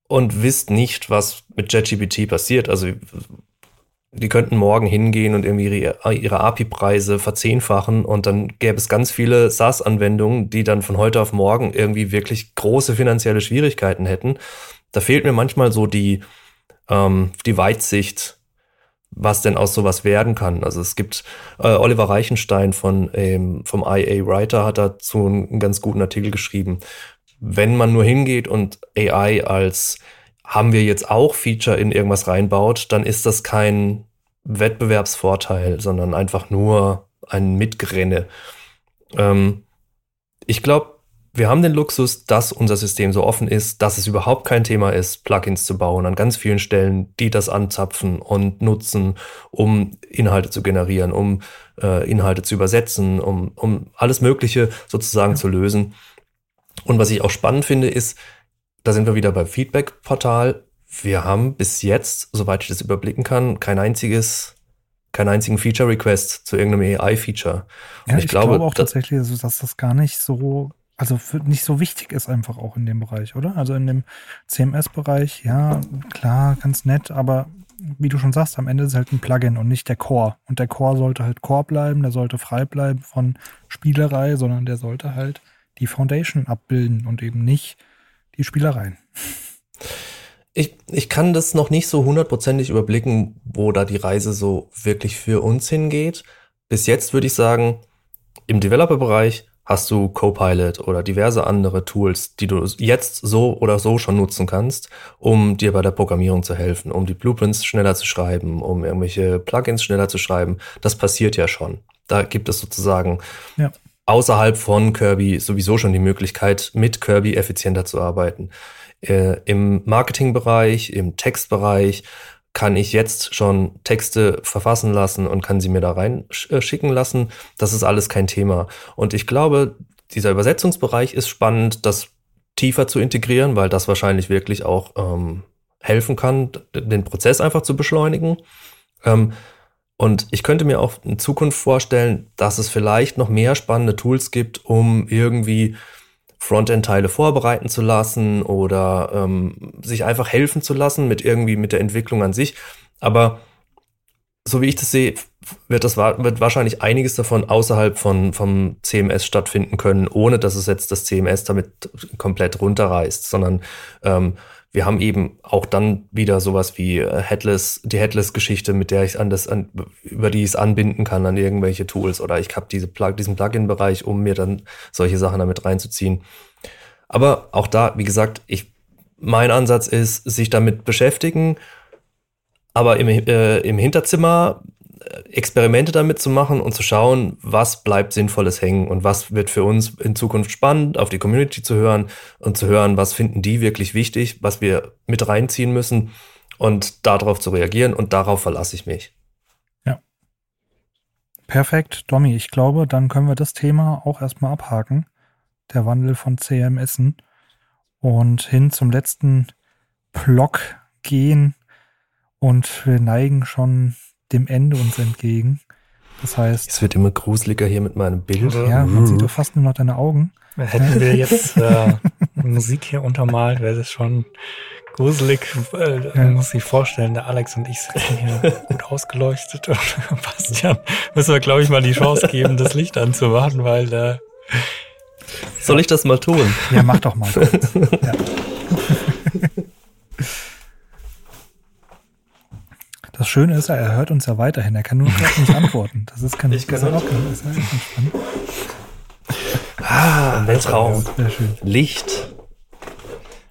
und wisst nicht, was mit ChatGPT passiert. Also die könnten morgen hingehen und irgendwie ihre, ihre API-Preise verzehnfachen und dann gäbe es ganz viele SaaS-Anwendungen, die dann von heute auf morgen irgendwie wirklich große finanzielle Schwierigkeiten hätten. Da fehlt mir manchmal so die, ähm, die Weitsicht, was denn aus sowas werden kann. Also es gibt äh, Oliver Reichenstein von ähm, vom IA Writer hat dazu einen ganz guten Artikel geschrieben. Wenn man nur hingeht und AI als haben wir jetzt auch Feature in irgendwas reinbaut, dann ist das kein Wettbewerbsvorteil, sondern einfach nur ein Mitgerenne. Ähm, ich glaube, wir haben den Luxus, dass unser System so offen ist, dass es überhaupt kein Thema ist, Plugins zu bauen an ganz vielen Stellen, die das anzapfen und nutzen, um Inhalte zu generieren, um äh, Inhalte zu übersetzen, um, um alles Mögliche sozusagen ja. zu lösen. Und was ich auch spannend finde, ist, da sind wir wieder beim Feedback-Portal. Wir haben bis jetzt, soweit ich das überblicken kann, kein einziges keinen einzigen Feature-Request zu irgendeinem AI-Feature. Ja, ich, ich, glaube, glaube auch tatsächlich, also, dass das gar nicht so also nicht so wichtig ist einfach auch in dem Bereich, oder? Also in dem CMS-Bereich, ja, klar, ganz nett, aber wie du schon sagst, am Ende ist es halt ein Plugin und nicht der Core. Und der Core sollte halt Core bleiben, der sollte frei bleiben von Spielerei, sondern der sollte halt die Foundation abbilden und eben nicht die Spielereien. Ich, ich kann das noch nicht so hundertprozentig überblicken, wo da die Reise so wirklich für uns hingeht. Bis jetzt würde ich sagen, im Developer-Bereich hast du Copilot oder diverse andere Tools, die du jetzt so oder so schon nutzen kannst, um dir bei der Programmierung zu helfen, um die Blueprints schneller zu schreiben, um irgendwelche Plugins schneller zu schreiben. Das passiert ja schon. Da gibt es sozusagen ja. Außerhalb von Kirby sowieso schon die Möglichkeit, mit Kirby effizienter zu arbeiten. Äh, Im Marketingbereich, im Textbereich kann ich jetzt schon Texte verfassen lassen und kann sie mir da reinschicken äh, lassen. Das ist alles kein Thema. Und ich glaube, dieser Übersetzungsbereich ist spannend, das tiefer zu integrieren, weil das wahrscheinlich wirklich auch ähm, helfen kann, den Prozess einfach zu beschleunigen. Ähm, und ich könnte mir auch in Zukunft vorstellen, dass es vielleicht noch mehr spannende Tools gibt, um irgendwie Frontend-Teile vorbereiten zu lassen oder ähm, sich einfach helfen zu lassen mit irgendwie mit der Entwicklung an sich. Aber so wie ich das sehe, wird das wird wahrscheinlich einiges davon außerhalb von vom CMS stattfinden können, ohne dass es jetzt das CMS damit komplett runterreißt, sondern ähm, wir haben eben auch dann wieder sowas wie äh, Headless, die Headless-Geschichte, mit der ich an das, an, über die ich es anbinden kann an irgendwelche Tools oder ich habe diese Plug, diesen Plugin-Bereich, um mir dann solche Sachen damit reinzuziehen. Aber auch da, wie gesagt, ich, mein Ansatz ist, sich damit beschäftigen, aber im, äh, im Hinterzimmer Experimente damit zu machen und zu schauen, was bleibt Sinnvolles hängen und was wird für uns in Zukunft spannend, auf die Community zu hören und zu hören, was finden die wirklich wichtig, was wir mit reinziehen müssen und darauf zu reagieren und darauf verlasse ich mich. Ja. Perfekt, Domi. Ich glaube, dann können wir das Thema auch erstmal abhaken. Der Wandel von CMSen und hin zum letzten Block gehen und wir neigen schon dem Ende uns entgegen. Das heißt. Es wird immer gruseliger hier mit meinem Bild. Ja, man sieht doch fast nur noch deine Augen. Hätten wir jetzt äh, Musik hier untermalt, wäre das schon gruselig. Äh, ja. Man muss sich vorstellen, der Alex und ich sind hier gut ausgeleuchtet. Und Bastian müssen wir, glaube ich, mal die Chance geben, das Licht anzumachen, weil äh, Soll ich das mal tun? Ja, mach doch mal. ja. Das Schöne ist, er hört uns ja weiterhin. Er kann nur nicht antworten. Das ist kein, ich kann auch kein, ist ja spannend. Ah, Weltraum. Licht.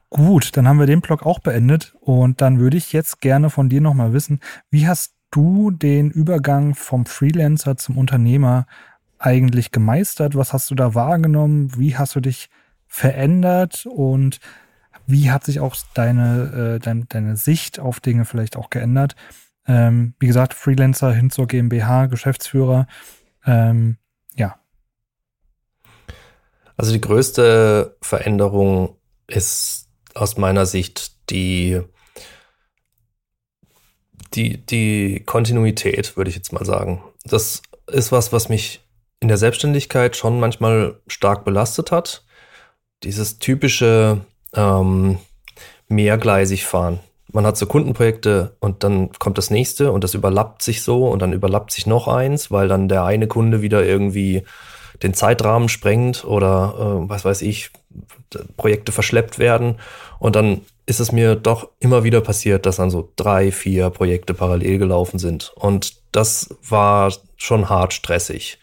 Gut, dann haben wir den Blog auch beendet und dann würde ich jetzt gerne von dir nochmal wissen, wie hast du den Übergang vom Freelancer zum Unternehmer eigentlich gemeistert? Was hast du da wahrgenommen? Wie hast du dich verändert und wie hat sich auch deine, äh, dein, deine Sicht auf Dinge vielleicht auch geändert? Ähm, wie gesagt, Freelancer hin zur GmbH, Geschäftsführer. Ähm, ja. Also die größte Veränderung ist aus meiner Sicht die, die, die Kontinuität, würde ich jetzt mal sagen. Das ist was, was mich in der Selbstständigkeit schon manchmal stark belastet hat. Dieses typische ähm, mehrgleisig fahren man hat so Kundenprojekte und dann kommt das nächste und das überlappt sich so und dann überlappt sich noch eins, weil dann der eine Kunde wieder irgendwie den Zeitrahmen sprengt oder äh, was weiß ich, Projekte verschleppt werden. Und dann ist es mir doch immer wieder passiert, dass dann so drei, vier Projekte parallel gelaufen sind. Und das war schon hart stressig.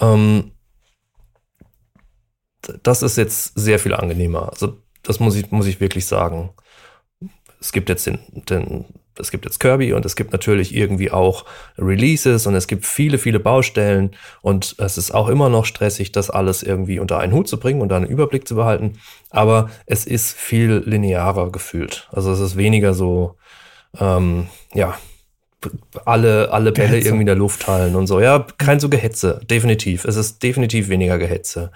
Ähm, das ist jetzt sehr viel angenehmer. Also das muss ich, muss ich wirklich sagen es gibt jetzt den, den, es gibt jetzt Kirby und es gibt natürlich irgendwie auch Releases und es gibt viele, viele Baustellen und es ist auch immer noch stressig, das alles irgendwie unter einen Hut zu bringen und da einen Überblick zu behalten. Aber es ist viel linearer gefühlt. Also es ist weniger so, ähm, ja, alle, alle Bälle Gehetze. irgendwie in der Luft halten und so. Ja, kein so Gehetze, definitiv. Es ist definitiv weniger Gehetze.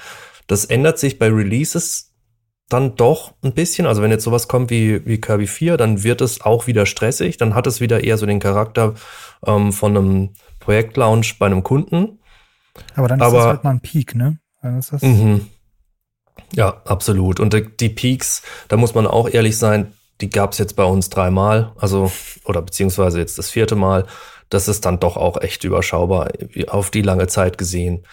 Das ändert sich bei Releases dann doch ein bisschen. Also wenn jetzt sowas kommt wie, wie Kirby 4, dann wird es auch wieder stressig. Dann hat es wieder eher so den Charakter ähm, von einem Projektlaunch bei einem Kunden. Aber dann ist Aber, das halt mal ein Peak, ne? Dann ist das mhm. Ja, absolut. Und die Peaks, da muss man auch ehrlich sein, die gab es jetzt bei uns dreimal, also oder beziehungsweise jetzt das vierte Mal. Das ist dann doch auch echt überschaubar auf die lange Zeit gesehen.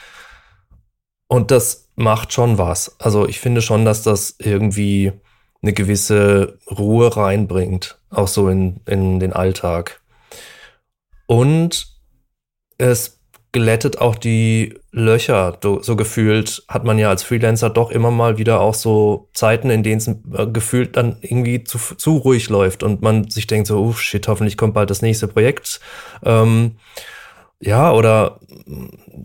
Und das macht schon was. Also ich finde schon, dass das irgendwie eine gewisse Ruhe reinbringt, auch so in, in den Alltag. Und es glättet auch die Löcher. So gefühlt hat man ja als Freelancer doch immer mal wieder auch so Zeiten, in denen es äh, gefühlt dann irgendwie zu, zu ruhig läuft und man sich denkt so, oh shit, hoffentlich kommt bald das nächste Projekt. Ähm, ja, oder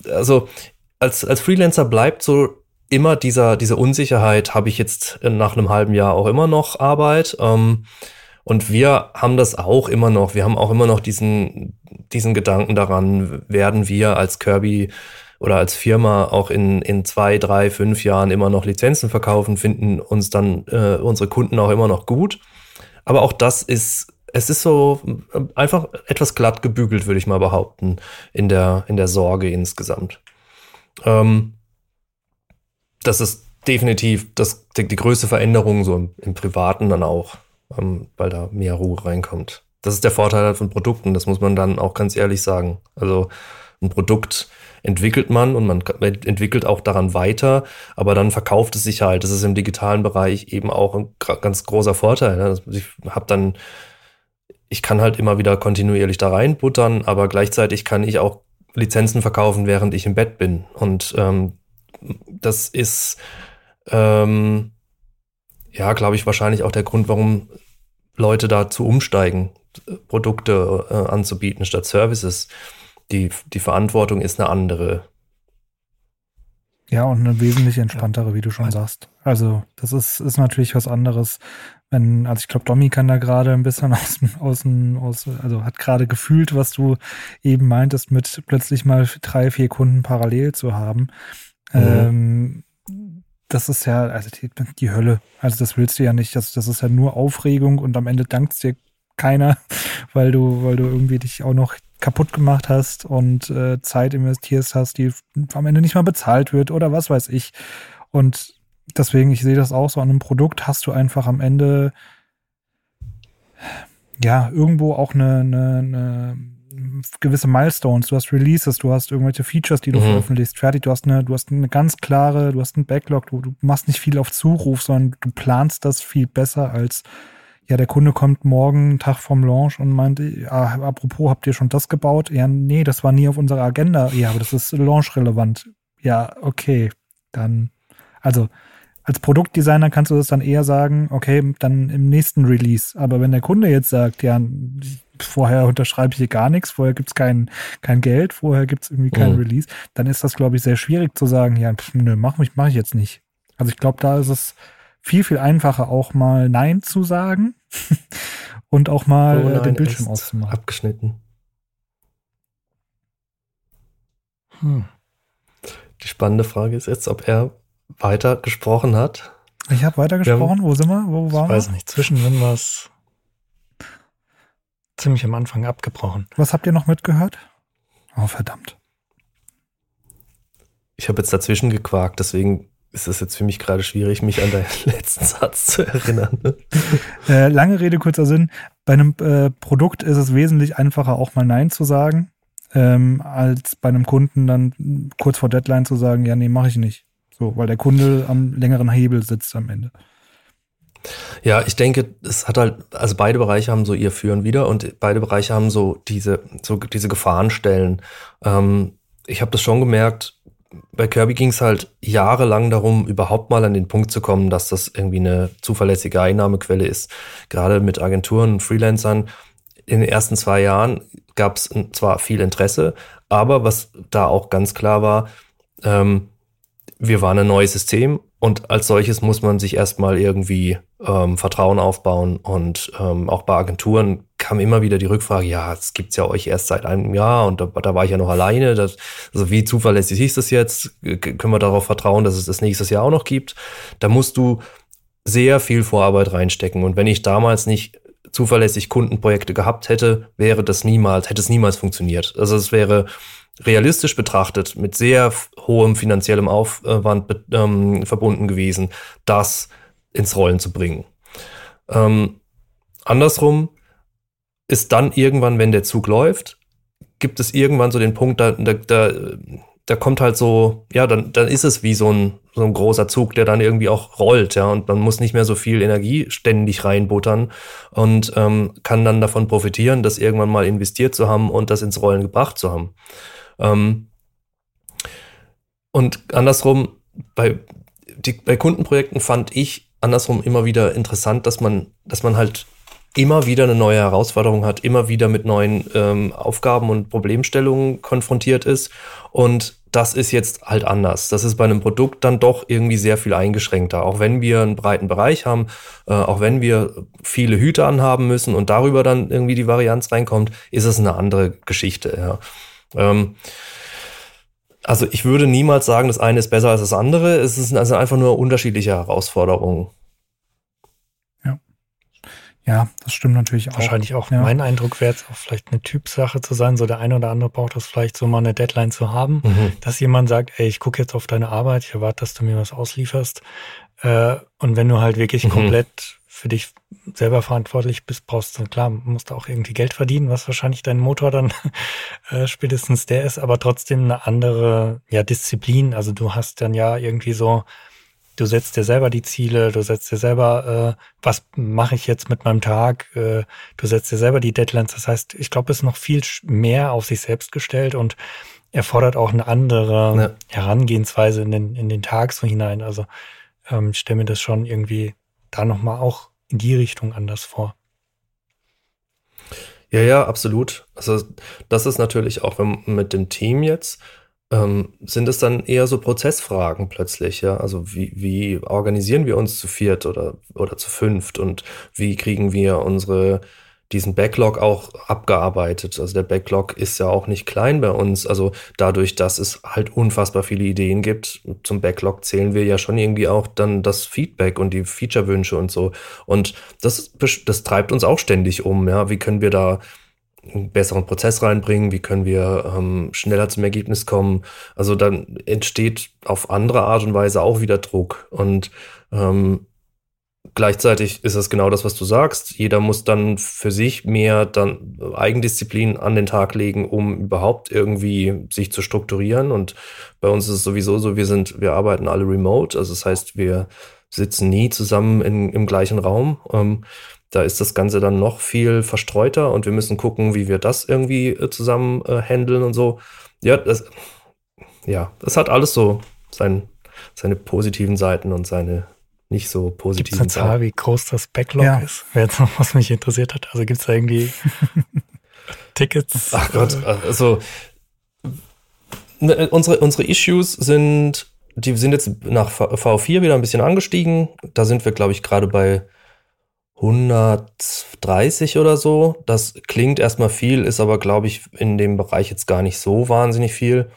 also als, als Freelancer bleibt so immer dieser, diese Unsicherheit, habe ich jetzt nach einem halben Jahr auch immer noch Arbeit. Ähm, und wir haben das auch immer noch. Wir haben auch immer noch diesen, diesen Gedanken daran, werden wir als Kirby oder als Firma auch in, in zwei, drei, fünf Jahren immer noch Lizenzen verkaufen, finden uns dann äh, unsere Kunden auch immer noch gut. Aber auch das ist, es ist so einfach etwas glatt gebügelt, würde ich mal behaupten, in der, in der Sorge insgesamt. Ähm, das ist definitiv das, die, die größte Veränderung so im, im Privaten dann auch, ähm, weil da mehr Ruhe reinkommt. Das ist der Vorteil halt von Produkten, das muss man dann auch ganz ehrlich sagen. Also ein Produkt entwickelt man und man entwickelt auch daran weiter, aber dann verkauft es sich halt. Das ist im digitalen Bereich eben auch ein ganz großer Vorteil. Ne? Ich habe dann, ich kann halt immer wieder kontinuierlich da reinbuttern, aber gleichzeitig kann ich auch Lizenzen verkaufen, während ich im Bett bin. Und ähm, das ist, ähm, ja, glaube ich, wahrscheinlich auch der Grund, warum Leute dazu umsteigen, Produkte äh, anzubieten statt Services. Die, die Verantwortung ist eine andere. Ja, und eine wesentlich entspanntere, wie du schon sagst. Also, das ist, ist natürlich was anderes. Wenn, also ich glaube, Domi kann da gerade ein bisschen aus, aus, aus, also hat gerade gefühlt, was du eben meintest, mit plötzlich mal drei, vier Kunden parallel zu haben. Mhm. Ähm, das ist ja, also die, die, Hölle. Also das willst du ja nicht. Das, das ist ja nur Aufregung und am Ende dankt dir keiner, weil du, weil du irgendwie dich auch noch kaputt gemacht hast und äh, Zeit investierst hast, die am Ende nicht mal bezahlt wird oder was weiß ich. Und deswegen, ich sehe das auch so an einem Produkt, hast du einfach am Ende ja irgendwo auch eine, eine, eine gewisse Milestones, du hast Releases, du hast irgendwelche Features, die du mhm. veröffentlichst, fertig, du hast eine, du hast eine ganz klare, du hast einen Backlog, du, du machst nicht viel auf Zuruf, sondern du planst das viel besser als ja, der Kunde kommt morgen, Tag vom Launch und meint, ja, apropos, habt ihr schon das gebaut? Ja, nee, das war nie auf unserer Agenda. Ja, aber das ist launch-relevant. Ja, okay, dann, also als Produktdesigner kannst du das dann eher sagen, okay, dann im nächsten Release. Aber wenn der Kunde jetzt sagt, ja, vorher unterschreibe ich hier gar nichts, vorher gibt's kein, kein Geld, vorher gibt's irgendwie kein mhm. Release, dann ist das, glaube ich, sehr schwierig zu sagen, ja, pff, nö, mach, mich, mach ich jetzt nicht. Also ich glaube, da ist es viel, viel einfacher, auch mal Nein zu sagen und auch mal oh nein, den Bildschirm auszumachen. Abgeschnitten. Hm. Die spannende Frage ist jetzt, ob er weiter gesprochen hat. Ich habe weiter gesprochen. Wo sind wir? Wo waren wir? Ich weiß nicht. Zwischendrin war es ziemlich am Anfang abgebrochen. Was habt ihr noch mitgehört? Oh, verdammt. Ich habe jetzt dazwischen gequakt, deswegen ist es jetzt für mich gerade schwierig, mich an deinen letzten Satz zu erinnern. Äh, lange Rede, kurzer Sinn. Bei einem äh, Produkt ist es wesentlich einfacher, auch mal Nein zu sagen, ähm, als bei einem Kunden dann kurz vor Deadline zu sagen, ja, nee, mache ich nicht. So, weil der Kunde am längeren Hebel sitzt am Ende. Ja, ich denke, es hat halt, also beide Bereiche haben so ihr Führen wieder und beide Bereiche haben so diese, so diese Gefahrenstellen. Ähm, ich habe das schon gemerkt, bei Kirby ging es halt jahrelang darum, überhaupt mal an den Punkt zu kommen, dass das irgendwie eine zuverlässige Einnahmequelle ist. Gerade mit Agenturen und Freelancern. In den ersten zwei Jahren gab es zwar viel Interesse, aber was da auch ganz klar war, ähm, wir waren ein neues System und als solches muss man sich erstmal irgendwie ähm, Vertrauen aufbauen. Und ähm, auch bei Agenturen kam immer wieder die Rückfrage, ja, es gibt's ja euch erst seit einem Jahr und da, da war ich ja noch alleine. Das, also wie zuverlässig ist das jetzt? Können wir darauf vertrauen, dass es das nächstes Jahr auch noch gibt? Da musst du sehr viel Vorarbeit reinstecken. Und wenn ich damals nicht zuverlässig Kundenprojekte gehabt hätte, wäre das niemals, hätte es niemals funktioniert. Also es wäre realistisch betrachtet mit sehr hohem finanziellem Aufwand ähm, verbunden gewesen, das ins Rollen zu bringen. Ähm, andersrum ist dann irgendwann, wenn der Zug läuft, gibt es irgendwann so den Punkt, da, da, da, da kommt halt so, ja, dann, dann ist es wie so ein, so ein großer Zug, der dann irgendwie auch rollt, ja, und man muss nicht mehr so viel Energie ständig reinbuttern und ähm, kann dann davon profitieren, das irgendwann mal investiert zu haben und das ins Rollen gebracht zu haben. Ähm, und andersrum, bei, die, bei Kundenprojekten fand ich andersrum immer wieder interessant, dass man, dass man halt immer wieder eine neue Herausforderung hat, immer wieder mit neuen ähm, Aufgaben und Problemstellungen konfrontiert ist. Und das ist jetzt halt anders. Das ist bei einem Produkt dann doch irgendwie sehr viel eingeschränkter. Auch wenn wir einen breiten Bereich haben, äh, auch wenn wir viele Hüte anhaben müssen und darüber dann irgendwie die Varianz reinkommt, ist es eine andere Geschichte. Ja. Ähm, also ich würde niemals sagen, das eine ist besser als das andere. Es ist also einfach nur unterschiedliche Herausforderungen. Ja. Das stimmt natürlich auch. Wahrscheinlich auch. Ja. Mein Eindruck wäre jetzt auch vielleicht eine Typsache zu sein. So der eine oder andere braucht das vielleicht so mal eine Deadline zu haben, mhm. dass jemand sagt, ey, ich gucke jetzt auf deine Arbeit, ich erwarte, dass du mir was auslieferst. Äh, und wenn du halt wirklich mhm. komplett für dich selber verantwortlich bist, brauchst du, klar, musst du auch irgendwie Geld verdienen, was wahrscheinlich dein Motor dann äh, spätestens der ist, aber trotzdem eine andere ja, Disziplin. Also du hast dann ja irgendwie so, du setzt dir selber die Ziele, du setzt dir selber, äh, was mache ich jetzt mit meinem Tag, äh, du setzt dir selber die Deadlines. Das heißt, ich glaube, es ist noch viel mehr auf sich selbst gestellt und erfordert auch eine andere ja. Herangehensweise in den, in den Tag so hinein. Also ähm, ich stelle mir das schon irgendwie da nochmal auch in die Richtung anders vor. Ja, ja, absolut. Also das ist natürlich auch mit dem Team jetzt, ähm, sind es dann eher so Prozessfragen plötzlich, ja. Also wie, wie organisieren wir uns zu viert oder, oder zu fünft und wie kriegen wir unsere diesen Backlog auch abgearbeitet. Also der Backlog ist ja auch nicht klein bei uns. Also dadurch, dass es halt unfassbar viele Ideen gibt, zum Backlog zählen wir ja schon irgendwie auch dann das Feedback und die Feature-Wünsche und so. Und das, das treibt uns auch ständig um. Ja, wie können wir da einen besseren Prozess reinbringen? Wie können wir ähm, schneller zum Ergebnis kommen? Also dann entsteht auf andere Art und Weise auch wieder Druck. Und ähm, Gleichzeitig ist es genau das, was du sagst. Jeder muss dann für sich mehr dann Eigendisziplin an den Tag legen, um überhaupt irgendwie sich zu strukturieren. Und bei uns ist es sowieso so, wir sind, wir arbeiten alle remote. Also das heißt, wir sitzen nie zusammen in, im gleichen Raum. Ähm, da ist das Ganze dann noch viel verstreuter und wir müssen gucken, wie wir das irgendwie äh, zusammen äh, handeln und so. Ja, das, ja, das hat alles so sein, seine positiven Seiten und seine nicht so positiv. Gibt es eine Zahl, wie groß das Backlog ja. ist? Wäre jetzt noch, was mich interessiert hat. Also gibt es da irgendwie Tickets? Ach Gott, also ne, unsere, unsere Issues sind, die sind jetzt nach V4 wieder ein bisschen angestiegen. Da sind wir, glaube ich, gerade bei 130 oder so. Das klingt erstmal viel, ist aber, glaube ich, in dem Bereich jetzt gar nicht so wahnsinnig viel.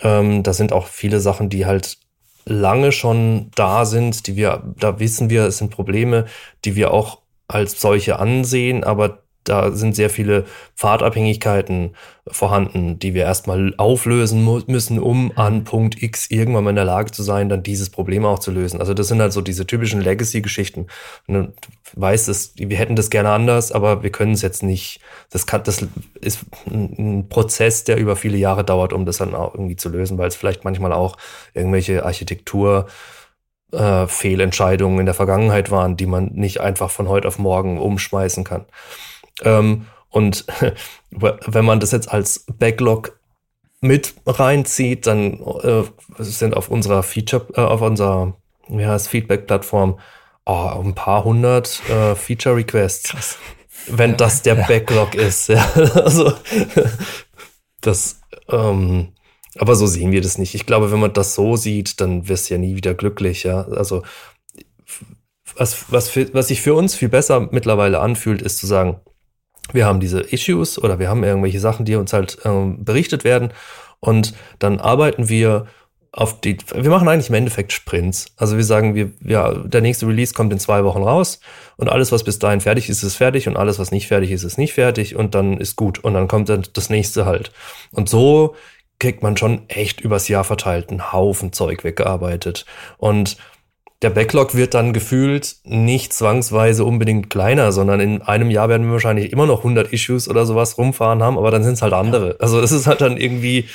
Ähm, da sind auch viele Sachen, die halt lange schon da sind, die wir, da wissen wir, es sind Probleme, die wir auch als solche ansehen, aber da sind sehr viele Pfadabhängigkeiten vorhanden, die wir erstmal auflösen müssen, um an Punkt X irgendwann mal in der Lage zu sein, dann dieses Problem auch zu lösen. Also das sind halt so diese typischen Legacy-Geschichten. Du weißt es, wir hätten das gerne anders, aber wir können es jetzt nicht. Das kann, das ist ein Prozess, der über viele Jahre dauert, um das dann auch irgendwie zu lösen, weil es vielleicht manchmal auch irgendwelche Architektur äh, Fehlentscheidungen in der Vergangenheit waren, die man nicht einfach von heute auf morgen umschmeißen kann. Ähm, und wenn man das jetzt als Backlog mit reinzieht, dann äh, sind auf unserer Feature, äh, auf unserer wie heißt Feedback-Plattform oh, ein paar hundert äh, Feature-Requests. Krass. Wenn das der ja. Backlog ist. Ja. also das, ähm, aber so sehen wir das nicht. Ich glaube, wenn man das so sieht, dann wirst du ja nie wieder glücklich, ja. Also was, was, für, was sich für uns viel besser mittlerweile anfühlt, ist zu sagen, wir haben diese Issues oder wir haben irgendwelche Sachen, die uns halt ähm, berichtet werden und dann arbeiten wir auf die, wir machen eigentlich im Endeffekt Sprints. Also wir sagen, wir, ja, der nächste Release kommt in zwei Wochen raus und alles, was bis dahin fertig ist, ist fertig und alles, was nicht fertig ist, ist nicht fertig und dann ist gut und dann kommt dann das nächste halt. Und so kriegt man schon echt übers Jahr verteilt einen Haufen Zeug weggearbeitet und der Backlog wird dann gefühlt nicht zwangsweise unbedingt kleiner, sondern in einem Jahr werden wir wahrscheinlich immer noch 100 Issues oder sowas rumfahren haben, aber dann sind es halt andere. Also es ist halt dann irgendwie,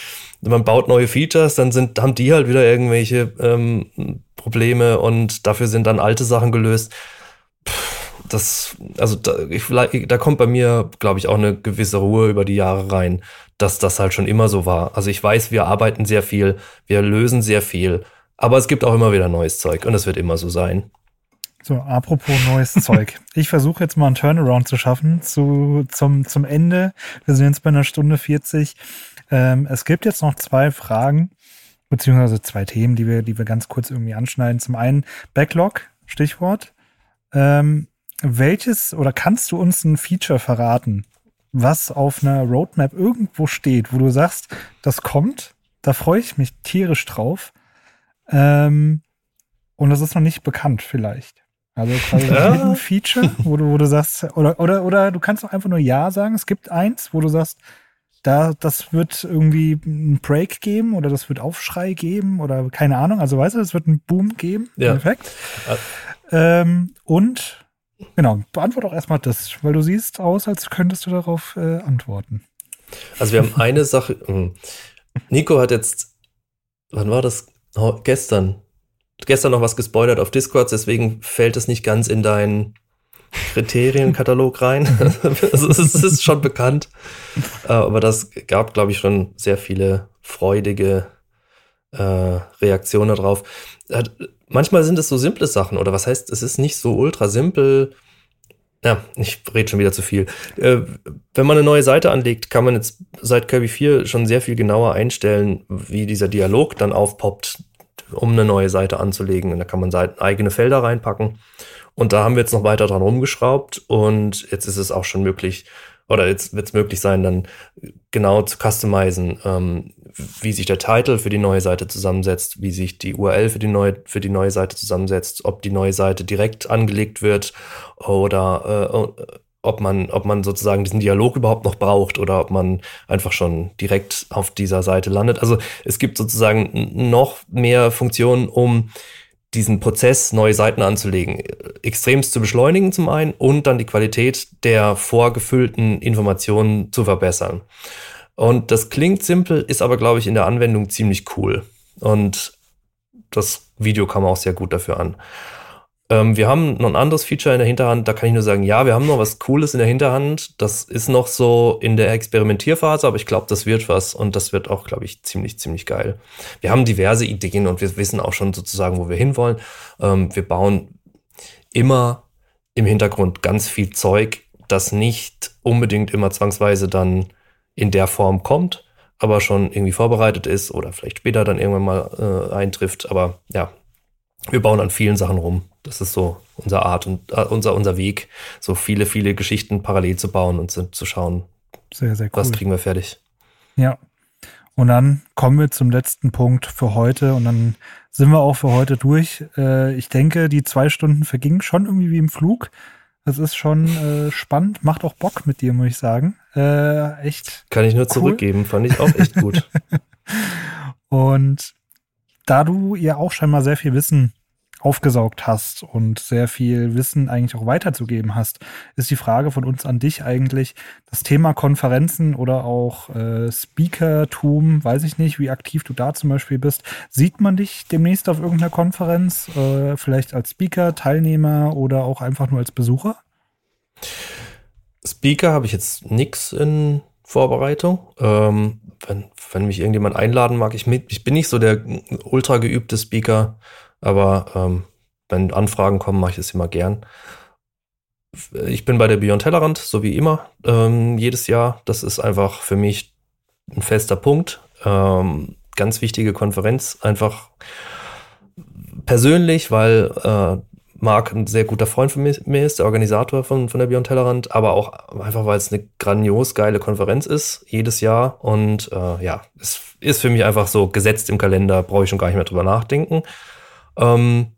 man baut neue Features, dann sind, haben die halt wieder irgendwelche ähm, Probleme und dafür sind dann alte Sachen gelöst. das, also da, ich, da kommt bei mir, glaube ich, auch eine gewisse Ruhe über die Jahre rein, dass das halt schon immer so war. Also ich weiß, wir arbeiten sehr viel, wir lösen sehr viel aber es gibt auch immer wieder neues Zeug und es wird immer so sein. So, apropos neues Zeug. Ich versuche jetzt mal einen Turnaround zu schaffen zu, zum, zum Ende. Wir sind jetzt bei einer Stunde 40. Ähm, es gibt jetzt noch zwei Fragen, beziehungsweise zwei Themen, die wir, die wir ganz kurz irgendwie anschneiden. Zum einen Backlog, Stichwort. Ähm, welches oder kannst du uns ein Feature verraten, was auf einer Roadmap irgendwo steht, wo du sagst, das kommt, da freue ich mich tierisch drauf ähm, und das ist noch nicht bekannt, vielleicht. Also quasi ja. ein Feature, wo du, wo du sagst, oder, oder, oder du kannst auch einfach nur Ja sagen. Es gibt eins, wo du sagst, da, das wird irgendwie einen Break geben oder das wird Aufschrei geben oder keine Ahnung. Also weißt du, es wird einen Boom geben. Ja. Perfekt. Ähm, und genau, beantworte auch erstmal das, weil du siehst aus, als könntest du darauf äh, antworten. Also wir haben eine Sache. Hm. Nico hat jetzt, wann war das? Gestern, gestern noch was gespoilert auf Discord, deswegen fällt es nicht ganz in deinen Kriterienkatalog rein. also es ist schon bekannt. Äh, aber das gab, glaube ich, schon sehr viele freudige äh, Reaktionen darauf. manchmal sind es so simple Sachen, oder was heißt, es ist nicht so ultra simpel. Ja, ich rede schon wieder zu viel. Äh, wenn man eine neue Seite anlegt, kann man jetzt seit Kirby 4 schon sehr viel genauer einstellen, wie dieser Dialog dann aufpoppt, um eine neue Seite anzulegen. Und da kann man eigene Felder reinpacken. Und da haben wir jetzt noch weiter dran rumgeschraubt und jetzt ist es auch schon möglich, oder jetzt wird es möglich sein, dann genau zu customizen, ähm, wie sich der Titel für die neue Seite zusammensetzt, wie sich die URL für die neue, für die neue Seite zusammensetzt, ob die neue Seite direkt angelegt wird oder äh, ob man, ob man sozusagen diesen Dialog überhaupt noch braucht oder ob man einfach schon direkt auf dieser Seite landet. Also es gibt sozusagen noch mehr Funktionen, um diesen Prozess, neue Seiten anzulegen, extremst zu beschleunigen zum einen und dann die Qualität der vorgefüllten Informationen zu verbessern. Und das klingt simpel, ist aber, glaube ich, in der Anwendung ziemlich cool. Und das Video kam auch sehr gut dafür an. Ähm, wir haben noch ein anderes Feature in der Hinterhand. Da kann ich nur sagen, ja, wir haben noch was Cooles in der Hinterhand. Das ist noch so in der Experimentierphase, aber ich glaube, das wird was und das wird auch, glaube ich, ziemlich, ziemlich geil. Wir haben diverse Ideen und wir wissen auch schon sozusagen, wo wir hinwollen. Ähm, wir bauen immer im Hintergrund ganz viel Zeug, das nicht unbedingt immer zwangsweise dann in der Form kommt, aber schon irgendwie vorbereitet ist oder vielleicht später dann irgendwann mal äh, eintrifft. Aber ja, wir bauen an vielen Sachen rum. Das ist so unsere Art und äh, unser, unser Weg, so viele, viele Geschichten parallel zu bauen und zu, zu schauen, sehr, sehr cool. was kriegen wir fertig. Ja. Und dann kommen wir zum letzten Punkt für heute und dann sind wir auch für heute durch. Äh, ich denke, die zwei Stunden vergingen schon irgendwie wie im Flug. Das ist schon äh, spannend, macht auch Bock mit dir, muss ich sagen. Äh, echt. Kann ich nur cool. zurückgeben, fand ich auch echt gut. und da du ja auch scheinbar sehr viel Wissen aufgesaugt hast und sehr viel Wissen eigentlich auch weiterzugeben hast, ist die Frage von uns an dich eigentlich, das Thema Konferenzen oder auch äh, Speakertum, weiß ich nicht, wie aktiv du da zum Beispiel bist. Sieht man dich demnächst auf irgendeiner Konferenz, äh, vielleicht als Speaker, Teilnehmer oder auch einfach nur als Besucher? Speaker habe ich jetzt nichts in Vorbereitung. Ähm, wenn, wenn mich irgendjemand einladen mag, ich, ich bin nicht so der ultra geübte Speaker, aber ähm, wenn Anfragen kommen, mache ich es immer gern. Ich bin bei der Beyond Tellerrand, so wie immer, ähm, jedes Jahr. Das ist einfach für mich ein fester Punkt. Ähm, ganz wichtige Konferenz, einfach persönlich, weil äh, Marc ein sehr guter Freund von mir ist, der Organisator von, von der Beyond Tellerrand, aber auch einfach, weil es eine grandios geile Konferenz ist, jedes Jahr. Und äh, ja, es ist für mich einfach so gesetzt im Kalender, brauche ich schon gar nicht mehr drüber nachdenken. Ähm,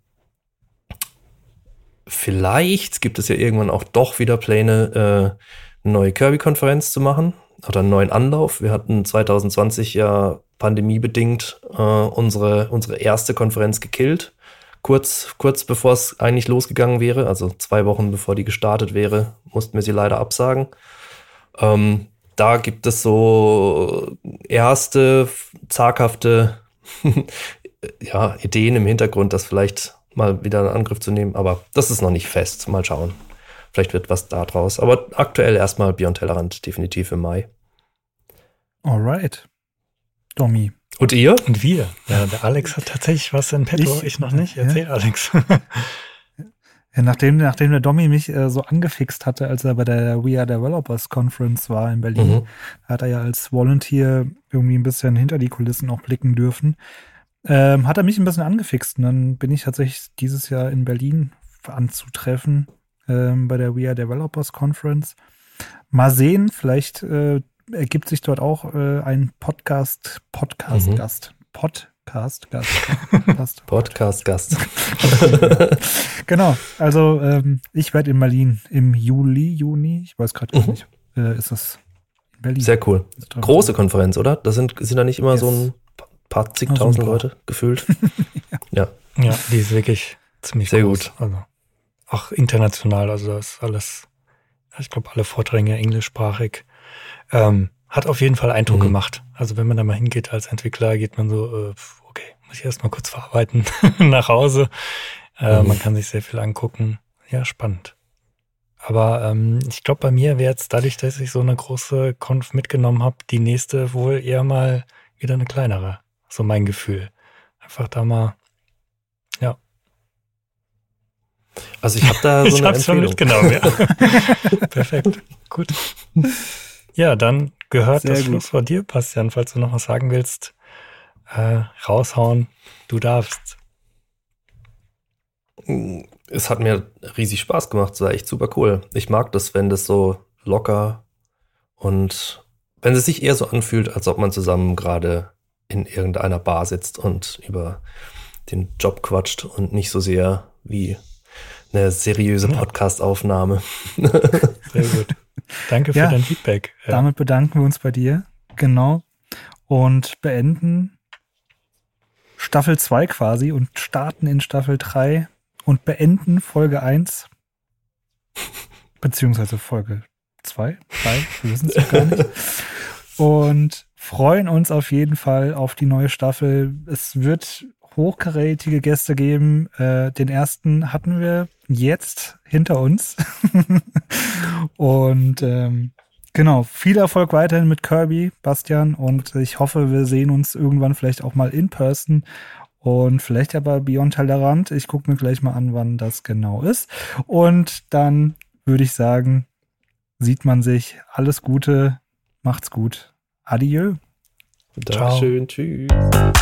vielleicht gibt es ja irgendwann auch doch wieder Pläne, äh, eine neue Kirby-Konferenz zu machen oder einen neuen Anlauf. Wir hatten 2020 ja pandemiebedingt äh, unsere, unsere erste Konferenz gekillt kurz, kurz bevor es eigentlich losgegangen wäre, also zwei Wochen bevor die gestartet wäre, mussten wir sie leider absagen. Ähm, da gibt es so erste zaghafte ja, Ideen im Hintergrund, das vielleicht mal wieder in Angriff zu nehmen, aber das ist noch nicht fest. Mal schauen. Vielleicht wird was da draus. Aber aktuell erstmal Beyond Tellerrand, definitiv im Mai. Alright. Domi, und ihr? Und wir. Ja, der Alex hat tatsächlich was in petto, ich, ich noch nicht. Erzähl, ja. Alex. Ja, nachdem, nachdem der Domi mich äh, so angefixt hatte, als er bei der We Are Developers Conference war in Berlin, mhm. hat er ja als Volunteer irgendwie ein bisschen hinter die Kulissen auch blicken dürfen. Ähm, hat er mich ein bisschen angefixt und dann bin ich tatsächlich dieses Jahr in Berlin anzutreffen ähm, bei der We Are Developers Conference. Mal sehen, vielleicht äh, ergibt sich dort auch äh, ein Podcast, Podcast-Gast. Mhm. Podcast-Gast. Podcast-Gast. genau. Also ähm, ich werde in Berlin im Juli, Juni, ich weiß gerade gar mhm. nicht, äh, ist das in Berlin. Sehr cool. Große Konferenz, oder? Da sind, sind da nicht immer yes. so ein paar zigtausend also Leute gefühlt. ja. ja. Ja, die ist wirklich ziemlich Sehr groß. gut. Also auch international, also das ist alles, ich glaube, alle Vorträge englischsprachig. Ähm, hat auf jeden Fall Eindruck mhm. gemacht. Also wenn man da mal hingeht als Entwickler, geht man so, äh, okay, muss ich erst mal kurz verarbeiten nach Hause. Äh, mhm. Man kann sich sehr viel angucken. Ja, spannend. Aber ähm, ich glaube, bei mir wäre jetzt dadurch, dass ich so eine große Konf mitgenommen habe, die nächste wohl eher mal wieder eine kleinere. So mein Gefühl. Einfach da mal, ja, Also ich habe da so ich eine hab's schon Empfehlung. mitgenommen, ja. Perfekt. Gut. Ja, dann gehört Sehr das gut. Schlusswort dir, Bastian, falls du noch was sagen willst. Äh, raushauen, du darfst. Es hat mir riesig Spaß gemacht, es war echt super cool. Ich mag das, wenn das so locker und wenn es sich eher so anfühlt, als ob man zusammen gerade in irgendeiner Bar sitzt und über den Job quatscht und nicht so sehr wie eine seriöse. Podcast-Aufnahme. Sehr gut. Danke für Ja. dein Feedback. Damit bedanken wir uns bei dir. Genau. Und beenden Staffel 2 quasi und starten in Staffel 3 und beenden Folge 1. Beziehungsweise Folge 2, 3, wir wissen es noch gar nicht. Und freuen uns auf jeden Fall auf die neue Staffel. Es wird hochkarätige Gäste geben. Äh, den ersten hatten wir jetzt hinter uns. und ähm, Genau, viel Erfolg weiterhin mit Kirby, Bastian, und ich hoffe, wir sehen uns irgendwann vielleicht auch mal in person und vielleicht ja bei Beyond Tellerrand. Ich gucke mir gleich mal an, wann das genau ist. Und dann würde ich sagen, sieht man sich. Alles Gute, macht's gut. Adieu. Ciao. Dankeschön, tschüss.